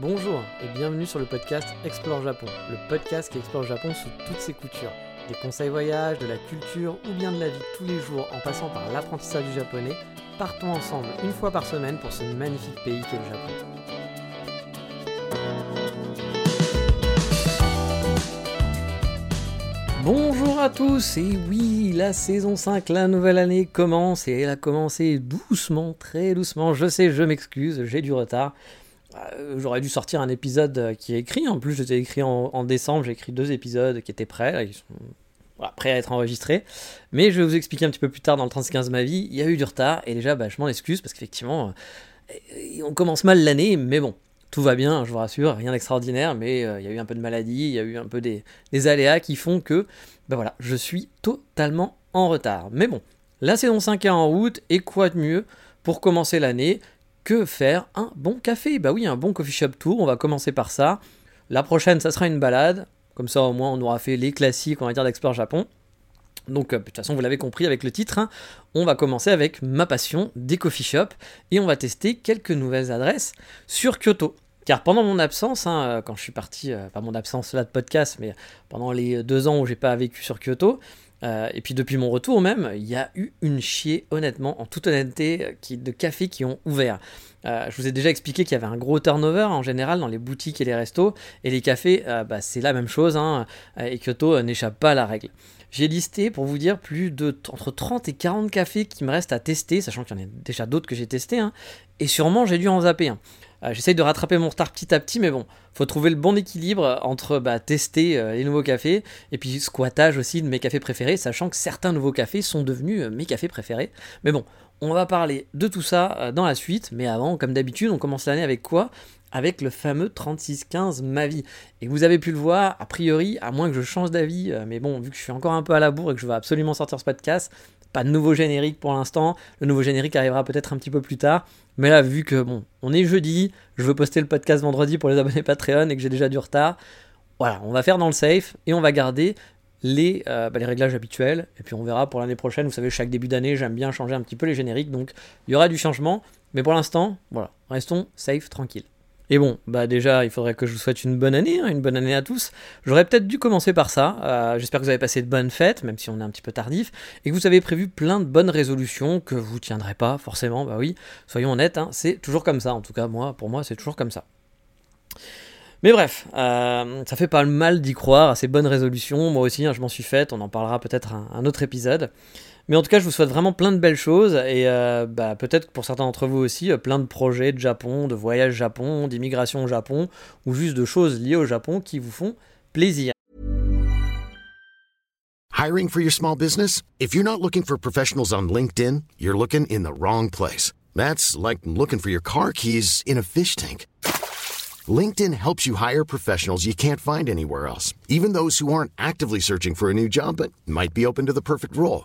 Bonjour et bienvenue sur le podcast Explore Japon, le podcast qui explore Japon sous toutes ses coutures. Des conseils voyages, de la culture ou bien de la vie tous les jours en passant par l'apprentissage du japonais, partons ensemble une fois par semaine pour ce magnifique pays qu'est le Japon. Bonjour à tous, et oui, la saison 5, la nouvelle année commence, et elle a commencé doucement, très doucement, je sais, je m'excuse, j'ai du retard, J'aurais dû sortir un épisode euh, qui est écrit. En plus, j'étais écrit en, décembre. J'ai écrit deux épisodes qui étaient prêts. ils sont prêts à être enregistrés. Mais je vais vous expliquer un petit peu plus tard dans le 30-15 ma vie. Il y a eu du retard. Et déjà, bah, je m'en excuse parce qu'effectivement, euh, on commence mal l'année. Mais bon, tout va bien, je vous rassure. Rien d'extraordinaire. Mais il y a eu un peu de maladie. Il y a eu un peu des, aléas qui font que bah, voilà, je suis totalement en retard. Mais bon, la saison 5 est en route. Et quoi de mieux pour commencer l'année que faire un bon café Bah oui, un bon coffee shop tour, on va commencer par ça. La prochaine, ça sera une balade. Comme ça, au moins, on aura fait les classiques, on va dire, d'Explore Japon. Donc, euh, de toute façon, vous l'avez compris avec le titre, hein, on va commencer avec ma passion des coffee shops et on va tester quelques nouvelles adresses sur Kyoto. Car pendant mon absence, hein, euh, quand je suis parti, euh, pas mon absence là de podcast, mais pendant les deux ans où j'ai pas vécu sur Kyoto, euh, et puis depuis mon retour même, il y a eu une chier, honnêtement, en toute honnêteté, qui, de cafés qui ont ouvert. Euh, je vous ai déjà expliqué qu'il y avait un gros turnover en général dans les boutiques et les restos, et les cafés, euh, bah, c'est la même chose, hein, et Kyoto n'échappe pas à la règle. J'ai listé, pour vous dire, plus de entre 30 et 40 cafés qui me restent à tester, sachant qu'il y en a déjà d'autres que j'ai testés, hein, et sûrement j'ai dû en zapper un. Euh, j'essaye de rattraper mon retard petit à petit, mais bon, faut trouver le bon équilibre entre bah, tester euh, les nouveaux cafés et puis squattage aussi de mes cafés préférés, sachant que certains nouveaux cafés sont devenus euh, mes cafés préférés. Mais bon, on va parler de tout ça dans la suite, mais avant, comme d'habitude, on commence l'année avec quoi? Avec le fameux 3615 ma vie. Et vous avez pu le voir, a priori, à moins que je change d'avis, mais bon, vu que je suis encore un peu à la bourre et que je vais absolument sortir ce podcast, pas de nouveau générique pour l'instant. Le nouveau générique arrivera peut-être un petit peu plus tard. Mais là, vu que bon, on est jeudi, je veux poster le podcast vendredi pour les abonnés Patreon et que j'ai déjà du retard, voilà, on va faire dans le safe et on va garder les, euh, bah, réglages habituels. Et puis on verra pour l'année prochaine. Vous savez, chaque début d'année, j'aime bien changer un petit peu les génériques. Donc il y aura du changement. Mais pour l'instant, voilà, restons safe, tranquille. Et bon, bah déjà, il faudrait que je vous souhaite une bonne année, hein, une bonne année à tous. J'aurais peut-être dû commencer par ça. Euh, j'espère que vous avez passé de bonnes fêtes, même si on est un petit peu tardif, et que vous avez prévu plein de bonnes résolutions que vous tiendrez pas forcément. Bah oui, soyons honnêtes, hein, c'est toujours comme ça. En tout cas, moi, pour moi, c'est toujours comme ça. Mais bref, euh, ça fait pas mal d'y croire à ces bonnes résolutions. Moi aussi, hein, je m'en suis faite. On en parlera peut-être un, un autre épisode. Mais en tout cas, je vous souhaite vraiment plein de belles choses et euh, bah, peut-être pour certains d'entre vous aussi, euh, plein de projets de Japon, de voyages Japon, d'immigration au Japon ou juste de choses liées au Japon qui vous font plaisir. Hiring for your small business? If you're not looking for professionals on LinkedIn, you're looking in the wrong place. That's like looking for your car keys in a fish tank. LinkedIn helps you hire professionals you can't find anywhere else, even those who aren't actively searching for a new job but might be open to the perfect role.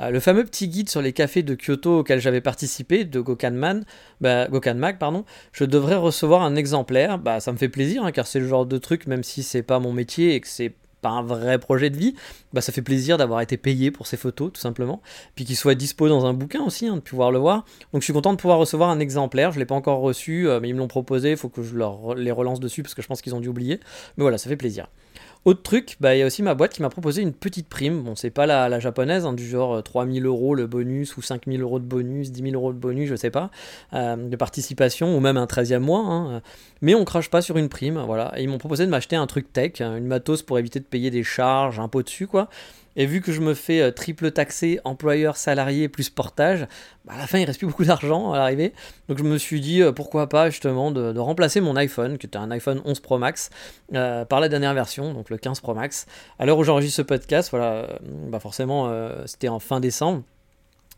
Euh, le fameux petit guide sur les cafés de Kyoto auquel j'avais participé, de Gokanman, bah, pardon, je devrais recevoir un exemplaire. Bah, ça me fait plaisir, hein, car c'est le genre de truc, même si c'est pas mon métier et que c'est pas un vrai projet de vie, bah, ça fait plaisir d'avoir été payé pour ces photos, tout simplement. Puis qu'il soit dispo dans un bouquin aussi, hein, de pouvoir le voir. Donc je suis content de pouvoir recevoir un exemplaire. Je l'ai pas encore reçu, euh, mais ils me l'ont proposé. Il faut que je les relance dessus parce que je pense qu'ils ont dû oublier. Mais voilà, ça fait plaisir. Autre truc, bah, il y a aussi ma boîte qui m'a proposé une petite prime. Bon, c'est pas la, japonaise, hein, du genre 3000 euh, euros le bonus, ou 5000 euros de bonus, 10 000 euros de bonus, je sais pas, euh, de participation, ou même un 13e mois. Hein. Mais on crache pas sur une prime, voilà. Et ils m'ont proposé de m'acheter un truc tech, une matos pour éviter de payer des charges, un pot dessus, quoi. Et vu que je me fais euh, triple taxer, employeur, salarié plus portage, bah, à la fin il reste plus beaucoup d'argent à l'arrivée. Donc je me suis dit euh, pourquoi pas justement de, remplacer mon iPhone, qui était un iPhone 11 Pro Max, euh, par la dernière version, donc le 15 Pro Max. À l'heure où j'enregistre ce podcast, voilà, bah forcément c'était en fin décembre.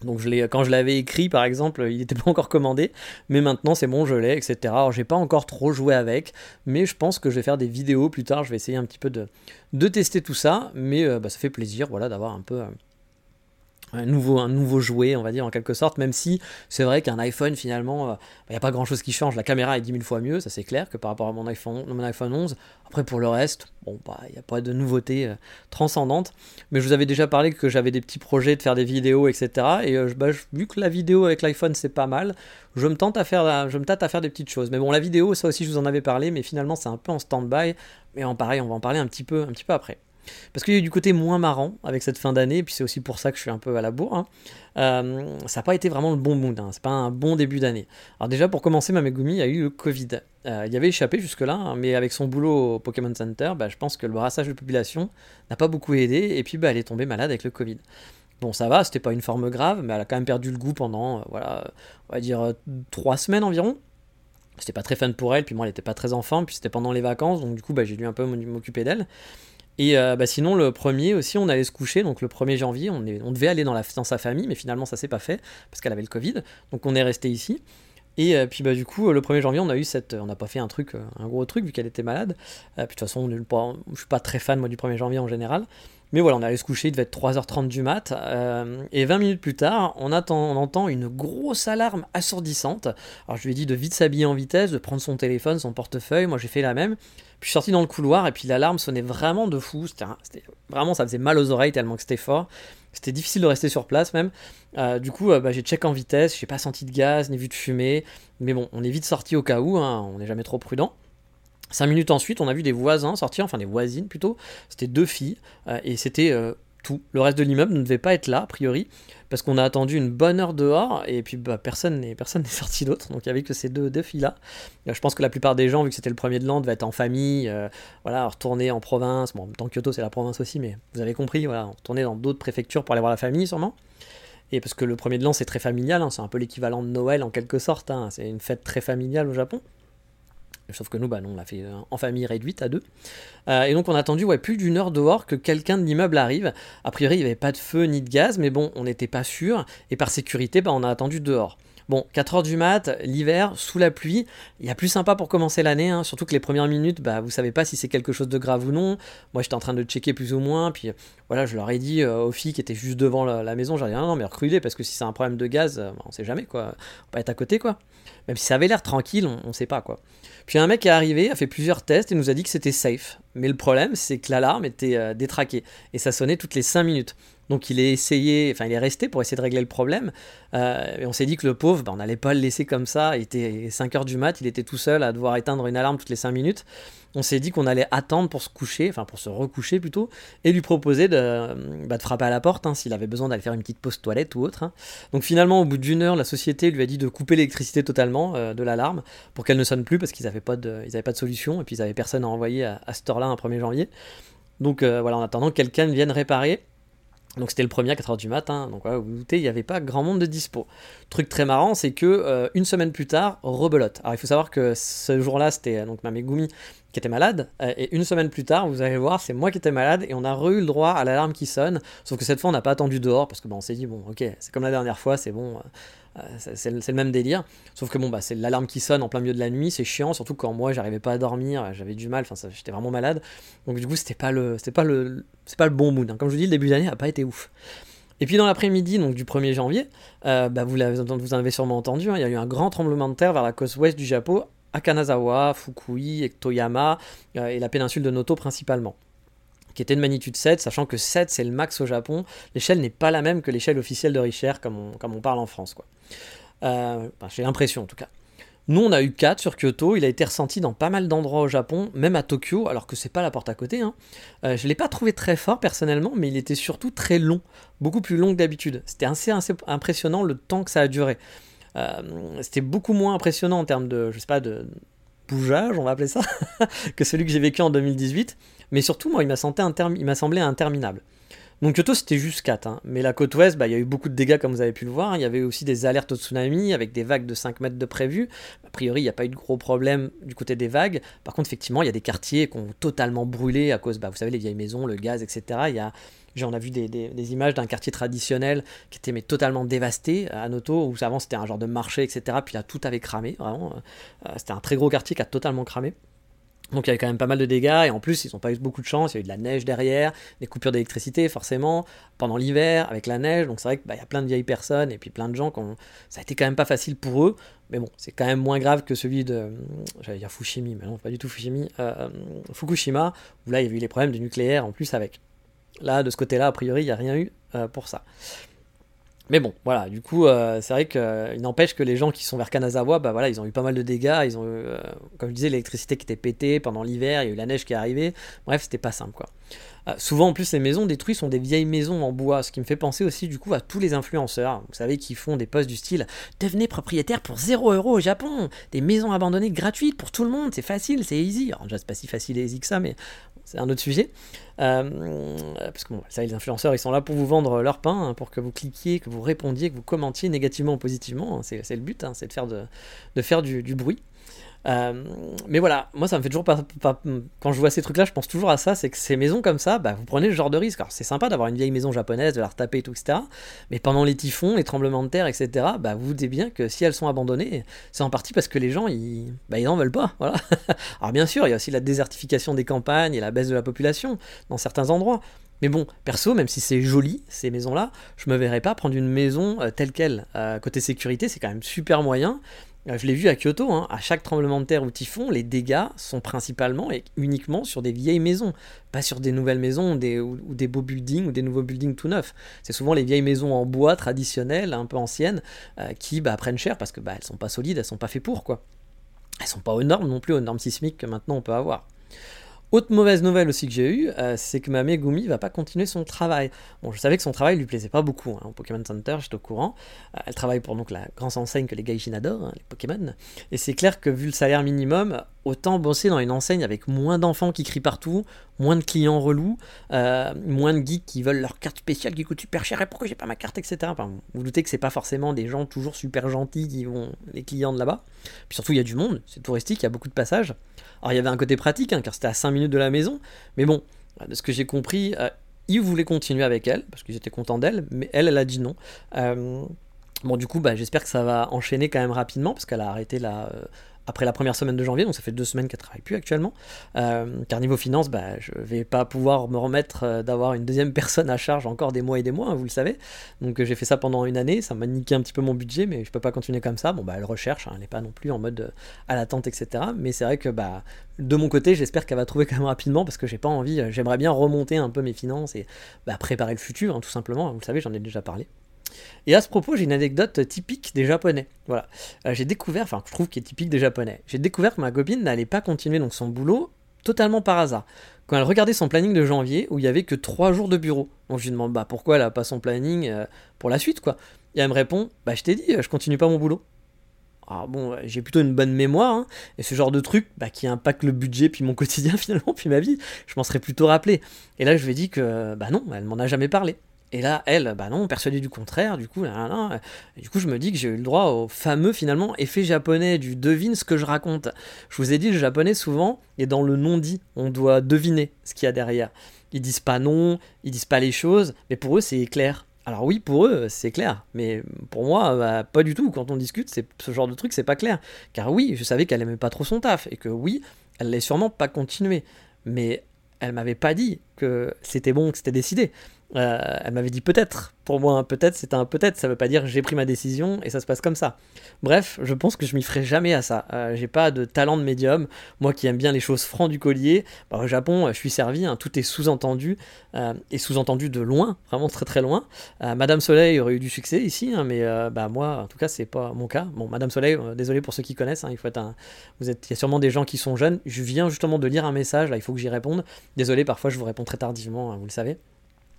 Donc je quand je l'avais écrit par exemple, il n'était pas encore commandé, mais maintenant c'est bon, je l'ai, etc. Alors j'ai pas encore trop joué avec, mais je pense que je vais faire des vidéos plus tard, je vais essayer un petit peu de, de tester tout ça, mais euh, bah, ça fait plaisir voilà, d'avoir un peu, euh, un nouveau, un nouveau jouet, on va dire en quelque sorte, même si c'est vrai qu'un iPhone finalement, il euh, n'y bah, a pas grand chose qui change. La caméra est 10 000 fois mieux, ça c'est clair, que par rapport à mon iPhone, mon iPhone 11. Après pour le reste, bon, bah, il n'y a pas de nouveauté euh, transcendante. Mais je vous avais déjà parlé que j'avais des petits projets de faire des vidéos, etc. Et euh, bah, vu que la vidéo avec l'iPhone c'est pas mal, je me, tente à faire, je me tâte à faire des petites choses. Mais bon, la vidéo, ça aussi je vous en avais parlé, mais finalement c'est un peu en stand-by. Mais en pareil, on va en parler un petit peu, un petit peu après. Parce qu'il y a eu du côté moins marrant avec cette fin d'année, et puis c'est aussi pour ça que je suis un peu à la bourre. Hein. Euh, ça n'a pas été vraiment le bon mood, hein. c'est pas un bon début d'année. Alors déjà pour commencer, ma Megumi a eu le Covid. Euh, il y avait échappé jusque-là, hein, mais avec son boulot au Pokémon Center, bah, je pense que le brassage de population n'a pas beaucoup aidé, et puis bah, elle est tombée malade avec le Covid. Bon, ça va, c'était pas une forme grave, mais elle a quand même perdu le goût pendant, euh, voilà, on va dire trois semaines environ c'était pas très fun pour elle, puis moi elle était pas très enfant, puis c'était pendant les vacances, donc du coup bah, j'ai dû un peu m'occuper d'elle. Et euh, bah, sinon, le premier aussi, on allait se coucher, donc le 1er janvier, on, est, on devait aller dans, sa famille, mais finalement ça s'est pas fait, parce qu'elle avait le Covid, donc on est resté ici. Et euh, puis bah du coup le 1er janvier on a eu cette on n'a pas fait un truc euh, un gros truc vu qu'elle était malade. puis de toute façon je suis pas très fan moi du 1er janvier en général. Mais voilà, on allait se coucher, il devait être 3h30 du mat. et 20 minutes plus tard, on, on entend une grosse alarme assourdissante. Alors je lui ai dit de vite s'habiller en vitesse, de prendre son téléphone, son portefeuille. Moi j'ai fait la même. Puis je suis sorti dans le couloir et puis l'alarme sonnait vraiment de fou. C'était, vraiment, ça faisait mal aux oreilles tellement que c'était fort. C'était difficile de rester sur place même. Euh, du coup, euh, bah, j'ai check en vitesse, j'ai pas senti de gaz ni vu de fumée. Mais bon, on est vite sorti au cas où, hein, on n'est jamais trop prudent. Cinq minutes ensuite, on a vu des voisins sortir, enfin des voisines plutôt. C'était deux filles euh, et c'était tout. Le reste de l'immeuble ne devait pas être là, a priori, parce qu'on a attendu une bonne heure dehors, et puis bah, personne n'est sorti d'autre, donc il n'y avait que ces deux, deux filles-là. Euh, je pense que la plupart des gens, vu que c'était le premier de l'an, devaient être en famille, euh, voilà, retourner en province. Bon, en même temps, Kyoto, c'est la province aussi, mais vous avez compris, voilà, retourner dans d'autres préfectures pour aller voir la famille, sûrement. Et parce que le premier de l'an, c'est très familial, hein, c'est un peu l'équivalent de Noël en quelque sorte, hein, c'est une fête très familiale au Japon. Sauf que nous, bah, on l'a fait euh, en famille réduite à deux. Euh, et donc on a attendu ouais, plus d'une heure dehors que quelqu'un de l'immeuble arrive. A priori, il n'y avait pas de feu ni de gaz, mais bon, on n'était pas sûr. Et par sécurité, bah, on a attendu dehors. Bon, 4 heures du mat, l'hiver, sous la pluie, il y a plus sympa pour commencer l'année, hein. surtout que les premières minutes, bah, vous savez pas si c'est quelque chose de grave ou non. Moi, j'étais en train de checker plus ou moins, puis voilà, je leur ai dit euh, aux filles qui étaient juste devant la, maison, j'ai dit non, mais recrudez, parce que si c'est un problème de gaz, bah, on sait jamais quoi, on pas être à côté quoi. Même si ça avait l'air tranquille, on, ne sait pas quoi. Puis un mec est arrivé, a fait plusieurs tests et nous a dit que c'était safe. Mais le problème, c'est que l'alarme était euh, détraquée et ça sonnait toutes les 5 minutes. Donc il est essayé, enfin il est resté pour essayer de régler le problème. Euh, et on s'est dit que le pauvre, ben, on n'allait pas le laisser comme ça. Il était 5 heures du mat, il était tout seul à devoir éteindre une alarme toutes les 5 minutes. On s'est dit qu'on allait attendre pour se coucher, enfin pour se recoucher plutôt, et lui proposer de, bah, frapper à la porte hein, s'il avait besoin d'aller faire une petite pause toilette ou autre. Hein. Donc finalement, au bout d'une heure, la société lui a dit de couper l'électricité totalement euh, de l'alarme pour qu'elle ne sonne plus parce qu'ils n'avaient pas, de, solution et puis ils n'avaient personne à envoyer à, cette heure-là un 1er janvier. Donc euh, voilà, en attendant que quelqu'un vienne réparer. Donc c'était le premier à 4h du matin, donc vous vous doutez, il n'y avait pas grand monde de dispo. Truc très marrant, c'est que euh, une semaine plus tard, rebelote. Alors il faut savoir que ce jour-là, c'était euh, donc ma Megumi qui était malade, euh, et une semaine plus tard, vous allez voir, c'est moi qui étais malade, et on a re eu le droit à l'alarme qui sonne, sauf que cette fois on n'a pas attendu dehors, parce que on s'est dit, bon ok, c'est comme la dernière fois, c'est bon, c'est le même délire. Sauf que bon, bah, c'est l'alarme qui sonne en plein milieu de la nuit, c'est chiant, surtout quand moi j'arrivais pas à dormir, j'avais du mal, enfin j'étais vraiment malade. Donc du coup, c'était pas le, pas pas le bon mood. Hein. Comme je vous dis, le début d'année a pas été ouf. Et puis dans l'après-midi, donc du 1er janvier, euh, bah, vous, vous en avez sûrement entendu, hein, il y a eu un grand tremblement de terre vers la côte ouest du Japon, à Kanazawa, Fukui, Toyama euh, et la péninsule de Noto principalement qui était de magnitude 7, sachant que 7 c'est le max au Japon. L'échelle n'est pas la même que l'échelle officielle de Richter, comme on, parle en France. Quoi. Euh, J'ai l'impression en tout cas. Nous, on a eu 4 sur Kyoto. Il a été ressenti dans pas mal d'endroits au Japon, même à Tokyo, alors que c'est pas la porte à côté. Hein. Euh, je l'ai pas trouvé très fort personnellement, mais il était surtout très long, beaucoup plus long que d'habitude. C'était assez, impressionnant le temps que ça a duré. Euh, c'était beaucoup moins impressionnant en termes de, je sais pas, de bougeage, on va appeler ça, que celui que j'ai vécu en 2018. Mais surtout, moi, il m'a semblé interminable. Donc Kyoto, c'était juste 4. Hein. Mais la côte ouest, bah, il y a eu beaucoup de dégâts, comme vous avez pu le voir. Il y avait aussi des alertes au tsunami avec des vagues de 5 mètres de prévu. A priori, il n'y a pas eu de gros problèmes du côté des vagues. Par contre, effectivement, il y a des quartiers qui ont totalement brûlé à cause, bah, vous savez, les vieilles maisons, le gaz, etc. Il y a on a vu des, images d'un quartier traditionnel qui était mais totalement dévasté à Noto, où avant c'était un genre de marché, etc. Puis là, tout avait cramé, vraiment. Euh, c'était un très gros quartier qui a totalement cramé. Donc il y avait quand même pas mal de dégâts et en plus ils n'ont pas eu beaucoup de chance, il y a eu de la neige derrière, des coupures d'électricité forcément, pendant l'hiver avec la neige, donc c'est vrai qu'il bah, y a plein de vieilles personnes et puis plein de gens qui ont... ça a été quand même pas facile pour eux, mais bon c'est quand même moins grave que celui de, j'allais dire Fushimi, mais non pas du tout Fushimi, euh, Fukushima, où là il y a eu les problèmes du nucléaire en plus avec. Là de ce côté-là a priori il n'y a rien eu euh, pour ça. Mais bon, voilà, du coup, euh, c'est vrai qu'il euh, n'empêche que les gens qui sont vers Kanazawa, bah voilà, ils ont eu pas mal de dégâts. Ils ont eu, euh, comme je disais, l'électricité qui était pétée pendant l'hiver, il y a eu la neige qui est arrivée. Bref, c'était pas simple, quoi. souvent, en plus, les maisons détruites sont des vieilles maisons en bois, ce qui me fait penser aussi, du coup, à tous les influenceurs, vous savez, qui font des posts du style Devenez propriétaire pour 0 euros au Japon, des maisons abandonnées gratuites pour tout le monde, c'est facile, c'est easy. Alors, déjà, c'est pas si facile et easy que ça, mais c'est un autre sujet. Euh, parce que les influenceurs, ils sont là pour vous vendre leur pain, hein, pour que vous cliquiez, que vous répondiez, que vous commentiez négativement ou positivement. Hein, c'est, le but, hein, c'est de faire, du bruit. Euh, mais voilà, moi ça me fait toujours pas, Quand je vois ces trucs-là, je pense toujours à ça c'est que ces maisons comme ça, bah, vous prenez le genre de risque. Alors c'est sympa d'avoir une vieille maison japonaise, de la retaper et tout, etc. Mais pendant les typhons, les tremblements de terre, etc., bah, vous vous dites bien que si elles sont abandonnées, c'est en partie parce que les gens, ils, bah, en veulent pas. Alors bien sûr, il y a aussi la désertification des campagnes et la baisse de la population dans certains endroits. Mais bon, perso, même si c'est joli, ces maisons-là, je me verrais pas prendre une maison euh, telle qu'elle. Euh, côté sécurité, c'est quand même super moyen. Euh, je l'ai vu à Kyoto, hein, à chaque tremblement de terre ou typhon, les dégâts sont principalement et uniquement sur des vieilles maisons, pas sur des nouvelles maisons ou, des beaux buildings ou des nouveaux buildings tout neufs. C'est souvent les vieilles maisons en bois traditionnelles, un peu anciennes, euh, qui bah, prennent cher parce que bah, elles sont pas solides, elles sont pas faites pour quoi. Elles sont pas aux normes non plus, aux normes sismiques que maintenant on peut avoir. Autre mauvaise nouvelle aussi que j'ai eue, euh, c'est que ma Megumi va pas continuer son travail. Bon, je savais que son travail lui plaisait pas beaucoup hein, au Pokémon Center, j'étais au courant. Euh, elle travaille pour donc la grande enseigne que les Gaijin adorent, hein, les Pokémon. Et c'est clair que vu le salaire minimum, autant bosser dans une enseigne avec moins d'enfants qui crient partout, moins de clients relous, euh, moins de geeks qui veulent leur carte spéciale qui coûte super cher et pourquoi j'ai pas ma carte, etc. Vous, vous doutez que c'est pas forcément des gens toujours super gentils qui vont les clients de là-bas. Puis surtout, il y a du monde, c'est touristique, il y a beaucoup de passages. Alors il y avait un côté pratique, hein, car c'était à 5 minutes de la maison, mais bon, de ce que j'ai compris, euh, ils voulaient continuer avec elle, parce qu'ils étaient contents d'elle, mais elle, elle a dit non. Euh, bon, du coup, bah, j'espère que ça va enchaîner quand même rapidement, parce qu'elle a arrêté la, après la première semaine de janvier, donc ça fait deux semaines qu'elle travaille plus actuellement. Euh, car niveau finance, bah, je vais pas pouvoir me remettre euh, d'avoir une deuxième personne à charge encore des mois et des mois, hein, vous le savez. Donc euh, j'ai fait ça pendant une année, ça m'a niqué un petit peu mon budget, mais je peux pas continuer comme ça. Bon bah elle recherche, hein, elle n'est pas non plus en mode à l'attente, etc. Mais c'est vrai que bah de mon côté, j'espère qu'elle va trouver quand même rapidement parce que j'ai pas envie, j'aimerais bien remonter un peu mes finances et bah, préparer le futur, hein, tout simplement. Vous le savez, j'en ai déjà parlé. Et à ce propos, j'ai une anecdote typique des Japonais. Voilà. Euh, j'ai découvert, enfin, je trouve qui est typique des Japonais. J'ai découvert que ma copine n'allait pas continuer donc son boulot totalement par hasard. Quand elle regardait son planning de janvier, où il y avait que 3 jours de bureau. Donc je lui demande, bah pourquoi elle a pas son planning euh, pour la suite, quoi. Et elle me répond, bah je t'ai dit, je continue pas mon boulot. Alors bon, j'ai plutôt une bonne mémoire, hein, et ce genre de truc bah, qui impacte le budget, puis mon quotidien finalement, puis ma vie, je m'en serais plutôt rappelé. Et là, je lui ai dit que, bah non, elle m'en a jamais parlé. Et là, elle, bah non, persuadée du contraire, du coup, là, du coup, je me dis que j'ai eu le droit au fameux, finalement, effet japonais du devine ce que je raconte. Je vous ai dit, le japonais, souvent, est dans le non-dit. On doit deviner ce qu'il y a derrière. Ils disent pas non, ils disent pas les choses, mais pour eux, c'est clair. Alors oui, pour eux, c'est clair, mais pour moi, bah, pas du tout. Quand on discute, ce genre de truc, c'est pas clair. Car oui, je savais qu'elle aimait pas trop son taf, et que oui, elle allait sûrement pas continuer. Mais elle m'avait pas dit que c'était bon, que c'était décidé. Euh, elle m'avait dit peut-être. Pour moi, peut-être, c'est un peut-être. Ça veut pas dire j'ai pris ma décision et ça se passe comme ça. Bref, je pense que je m'y ferai jamais à ça. Euh, j'ai pas de talent de médium. Moi qui aime bien les choses francs du collier, bah, au Japon, je suis servi. Hein, tout est sous-entendu euh, et sous-entendu de loin, vraiment très très loin. Madame Soleil aurait eu du succès ici, hein, mais bah moi, en tout cas, c'est pas mon cas. Bon, Madame Soleil, désolé pour ceux qui connaissent. Hein, il faut être un. Vous êtes, y a sûrement des gens qui sont jeunes. Je viens justement de lire un message. Là, il faut que j'y réponde. Désolé, parfois je vous réponds très tardivement. vous le savez.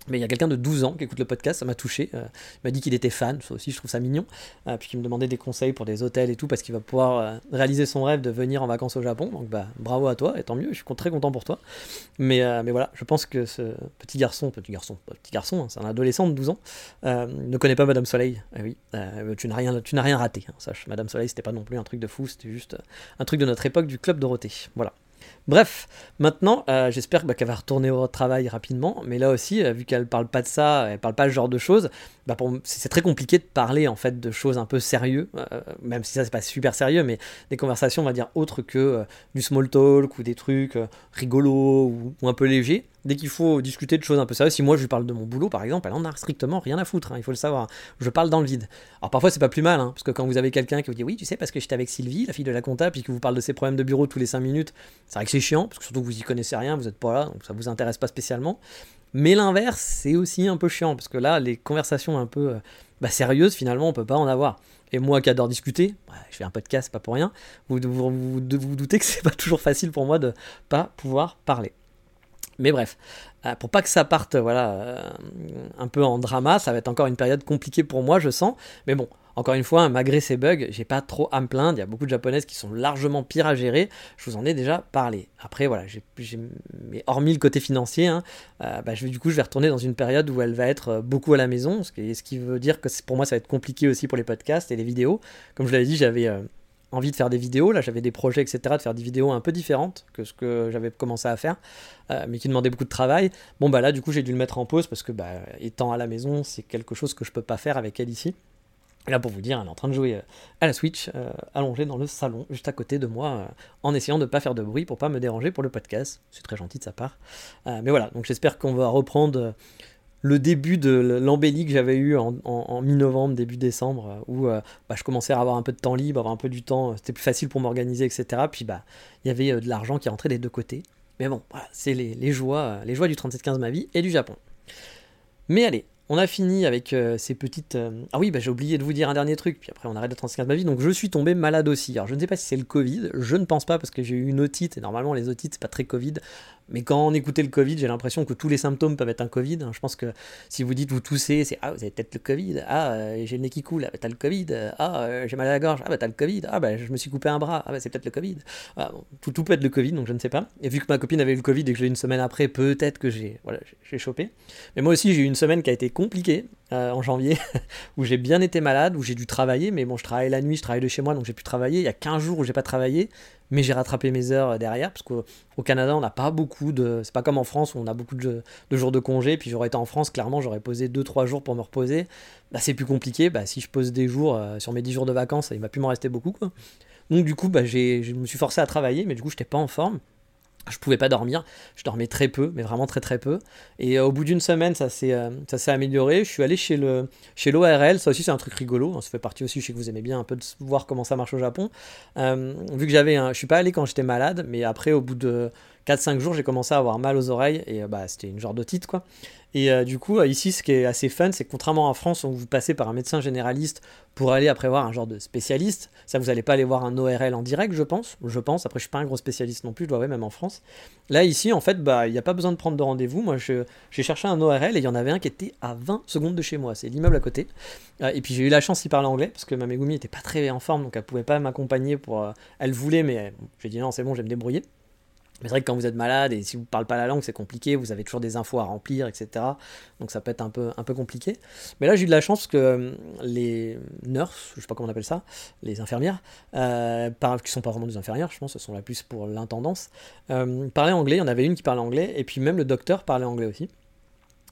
Mais il y a quelqu'un de 12 ans qui écoute le podcast, ça m'a touché. Euh, il m'a dit qu'il était fan, ça aussi je trouve ça mignon. Euh, puis qu'il me demandait des conseils pour des hôtels et tout, parce qu'il va pouvoir euh, réaliser son rêve de venir en vacances au Japon. Donc bah bravo à toi, et tant mieux, je suis très content pour toi. Mais, voilà, je pense que ce petit garçon, petit garçon, petit garçon, hein, c'est un adolescent de 12 ans, ne connaît pas Madame Soleil. Eh oui, tu n'as rien, rien raté, hein, sache. Madame Soleil, c'était pas non plus un truc de fou, c'était juste un truc de notre époque du Club Dorothée. Voilà. Bref, maintenant, euh, j'espère bah, qu'elle va retourner au travail rapidement, mais là aussi, euh, vu qu'elle parle pas de ça, elle parle pas ce genre de choses, bah, c'est très compliqué de parler en fait de choses un peu sérieuses, euh, même si ça c'est pas super sérieux, mais des conversations, on va dire, autres que du small talk ou des trucs rigolos ou, un peu légers. Dès qu'il faut discuter de choses un peu sérieuses, si moi je lui parle de mon boulot par exemple, elle en a strictement rien à foutre, hein, il faut le savoir. Je parle dans le vide. Alors parfois c'est pas plus mal, hein, parce que quand vous avez quelqu'un qui vous dit oui, tu sais, parce que j'étais avec Sylvie, la fille de la compta, puis qui vous parle de ses problèmes de bureau tous les 5 minutes, c'est vrai que c'est chiant, parce que surtout vous y connaissez rien, vous n'êtes pas là, donc ça vous intéresse pas spécialement. Mais l'inverse, c'est aussi un peu chiant, parce que là, les conversations un peu euh, bah, sérieuses, finalement, on peut pas en avoir. Et moi qui adore discuter, je fais un podcast, pas pour rien, vous vous, vous, vous doutez que c'est pas toujours facile pour moi de pas pouvoir parler. Mais bref, euh, pour pas que ça parte voilà, euh, un peu en drama, ça va être encore une période compliquée pour moi, je sens. Mais bon, encore une fois, malgré ces bugs, j'ai pas trop à me plaindre. Il y a beaucoup de japonaises qui sont largement pires à gérer. Je vous en ai déjà parlé. Après, voilà, j'ai, mais hormis le côté financier, hein, euh, bah, je vais, du coup, je vais retourner dans une période où elle va être beaucoup à la maison, ce qui, ce qui veut dire que pour moi, ça va être compliqué aussi pour les podcasts et les vidéos. Comme je l'avais dit, j'avais envie de faire des vidéos. Là, j'avais des projets, etc., de faire des vidéos un peu différentes que ce que j'avais commencé à faire, euh, mais qui demandaient beaucoup de travail. Bon, bah là, du coup, j'ai dû le mettre en pause parce que, bah, étant à la maison, c'est quelque chose que je peux pas faire avec elle ici. Et là, pour vous dire, elle est en train de jouer euh, à la Switch, euh, allongée dans le salon, juste à côté de moi, en essayant de ne pas faire de bruit pour pas me déranger pour le podcast. C'est très gentil de sa part. mais voilà, donc j'espère qu'on va reprendre le début de l'embellie que j'avais eu en, mi-novembre, début décembre, euh, où euh, bah, je commençais à avoir un peu de temps libre, avoir un peu du temps, c'était plus facile pour m'organiser, etc. Puis bah, il y avait euh, de l'argent qui rentrait des deux côtés. Mais bon, voilà, c'est les, joies, les joies du 3715 ma vie et du Japon. Mais allez, on a fini avec euh, ces petites. Euh, ah oui, bah, j'ai oublié de vous dire un dernier truc, puis après on arrête de 35 ma vie. Donc je suis tombé malade aussi. Alors je ne sais pas si c'est le Covid, je ne pense pas parce que j'ai eu une otite, et normalement les otites c'est pas très Covid. Mais quand on écoutait le Covid, j'ai l'impression que tous les symptômes peuvent être un Covid. Je pense que si vous dites vous toussez, c'est Ah, vous avez peut-être le Covid. Ah, euh, j'ai le nez qui coule, ah, bah, t'as le Covid. Ah, j'ai mal à la gorge. Ah, bah t'as le Covid. Ah, bah je me suis coupé un bras. Ah, bah c'est peut-être le Covid. Ah, tout, peut être le Covid, donc je ne sais pas. Et vu que ma copine avait eu le Covid et que je l'ai une semaine après, peut-être que j'ai voilà, j'ai chopé. Mais moi aussi, j'ai eu une semaine qui a été compliquée. Euh, en janvier, où j'ai bien été malade, où j'ai dû travailler, mais bon, je travaille la nuit, je travaille de chez moi, donc j'ai pu travailler. Il y a 15 jours où j'ai pas travaillé, mais j'ai rattrapé mes heures euh, derrière, parce qu'au Canada, on n'a pas beaucoup de. C'est pas comme en France où on a beaucoup de, jours de congé, puis j'aurais été en France, clairement, j'aurais posé 2-3 jours pour me reposer. Bah, c'est plus compliqué, bah, si je pose des jours euh, sur mes 10 jours de vacances, il m'a pu m'en rester beaucoup. Donc du coup, bah, je me suis forcé à travailler, mais du coup, j'étais pas en forme je pouvais pas dormir, je dormais très peu, mais vraiment très très peu. Et euh, au bout d'une semaine, ça s'est euh, ça s'est amélioré. Je suis allé chez le l'ORL, ça aussi c'est un truc rigolo. Ça fait partie aussi, je sais que vous aimez bien un peu de voir comment ça marche au Japon. Euh, vu que j'avais, je suis pas allé quand j'étais malade, mais après au bout de 4-5 jours, j'ai commencé à avoir mal aux oreilles et bah c'était une genre d'otite quoi. Et euh, du coup, euh, ici, ce qui est assez fun, c'est que contrairement en France, où vous passez par un médecin généraliste pour aller après voir un genre de spécialiste, ça vous n'allez pas aller voir un ORL en direct, je pense. Je pense. Après, je suis pas un gros spécialiste non plus, je dois même en France. Là, ici, en fait, bah, il n'y a pas besoin de prendre de rendez-vous. Moi, j'ai cherché un ORL et il y en avait un qui était à 20 secondes de chez moi. C'est l'immeuble à côté. Euh, et puis j'ai eu la chance d'y parler anglais parce que ma Megumi était pas très en forme, donc elle pouvait pas m'accompagner pour. elle voulait, mais j'ai dit non, c'est bon, je vais me débrouiller. Mais c'est vrai que quand vous êtes malade et si vous ne parlez pas la langue, c'est compliqué, vous avez toujours des infos à remplir, etc. Donc ça peut être un peu, un peu compliqué. Mais là, j'ai eu de la chance que euh, les nurses, je sais pas comment on appelle ça, les infirmières, euh, qui sont pas vraiment des infirmières, je pense, ce sont la plus pour l'intendance, euh, parlaient anglais. Il y en avait une qui parlait anglais, et puis même le docteur parlait anglais aussi.